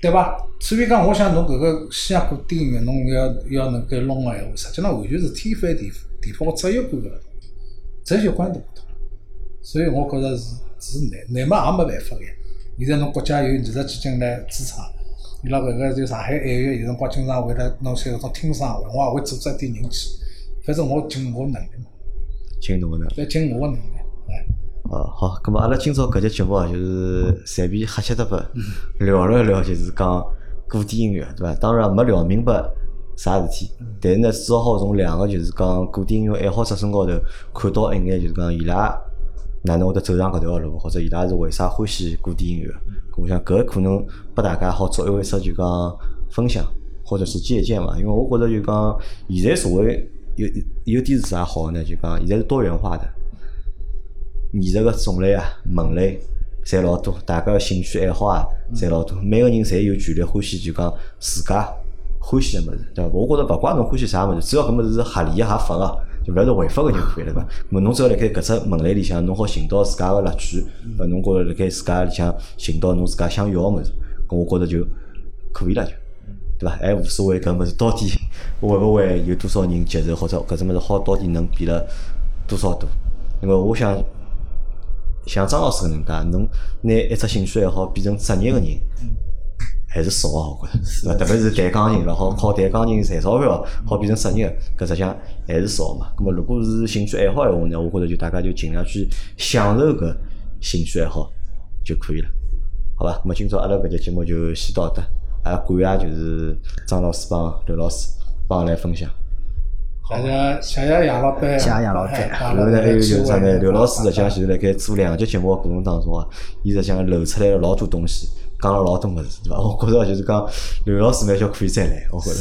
Speaker 3: 对伐？所以讲，我想侬搿个西洋古典音乐，侬要要能够弄个闲话，实际上完全是天翻地覆地覆个哲学观个，哲学观都勿同，所以我觉着是是难，难嘛也没办法个呀。现在侬国家有艺术基金来支撑。伊拉搿个就上海爱乐有辰光经常会得弄些搿种听声会，我也会组织一点人去。反正我尽我能力嘛。
Speaker 1: 尽侬个能力。
Speaker 3: 尽我个能力，哎。
Speaker 1: 呃，好，咁么阿拉今朝搿节节目啊，就是随便瞎七搭八聊了一聊，就是讲古典音乐，对伐？当然没聊明白啥事体，但是呢，至少好从两个就是讲古典音乐爱好者身高头看到一眼，就是讲伊拉哪能会得走上搿条路，或者伊拉是为啥欢喜古典音乐。我想搿可能拨大家好作为一只就讲分享或者是借鉴嘛，因为我觉着就讲现在社会有有点是啥好呢？就讲现在是多元化的。艺术个种类啊、门类，侪老多，大家个兴趣爱好啊，侪老多。每个人侪有权利欢喜，就讲自家欢喜个物事，对伐？我觉着勿怪侬欢喜啥物事，只要搿物事是合理个、合法个，就勿要是违法个就可以了，对伐？侬只要辣盖搿只门类里向，侬好寻到自家个乐趣，呃，侬觉着辣盖自家里向寻到侬自家想要个物事，咾我觉着就可以了，就，对伐？还无所谓搿物事到底会勿会有多少人接受，或者搿只物事好到底能变了多少大？因为我想。像张老师搿能介，侬拿一只兴趣爱好变成职业个人，还是少啊？我觉着，是伐？特别是弹钢琴，然后靠弹钢琴赚钞票，好变成职业，搿实际上还是少嘛。咁么，如果是兴趣爱好闲话呢，我觉着就大家就尽量去享受搿兴趣爱好就可以了，好吧？咁么今朝阿拉搿节节目就先到这，也感谢就是张老师帮刘老师帮我来分享。
Speaker 3: 谢谢谢谢杨老板，
Speaker 2: 谢谢杨老板
Speaker 1: 然后呢，还有就是啥呢？刘老师实际上就是辣盖做两集节目个过程当中啊，伊实际上露出来了老多东西，讲了老多物事，对伐？我觉着就是讲刘老师蛮叫可以再来，我觉着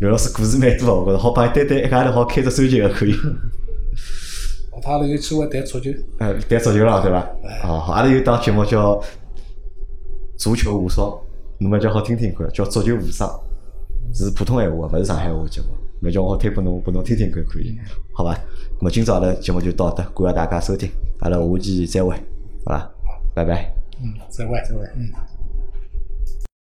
Speaker 1: 刘老师故事蛮多个，我觉着好帮伊单单一家头好开只收集个可以。
Speaker 3: 下趟阿拉有机会谈足球，
Speaker 1: 呃，谈足球了，对伐？哦，好，阿拉有档节目叫足球无双，侬么叫好听听看，叫足球无双，是普通闲话，勿是上海话节目。那叫我推拨侬，拨侬听听看，可以，好伐？那么今朝阿拉节目就到这，感谢大家收听，阿拉下期再会，好伐？拜拜。
Speaker 3: 嗯，再会，再会，嗯。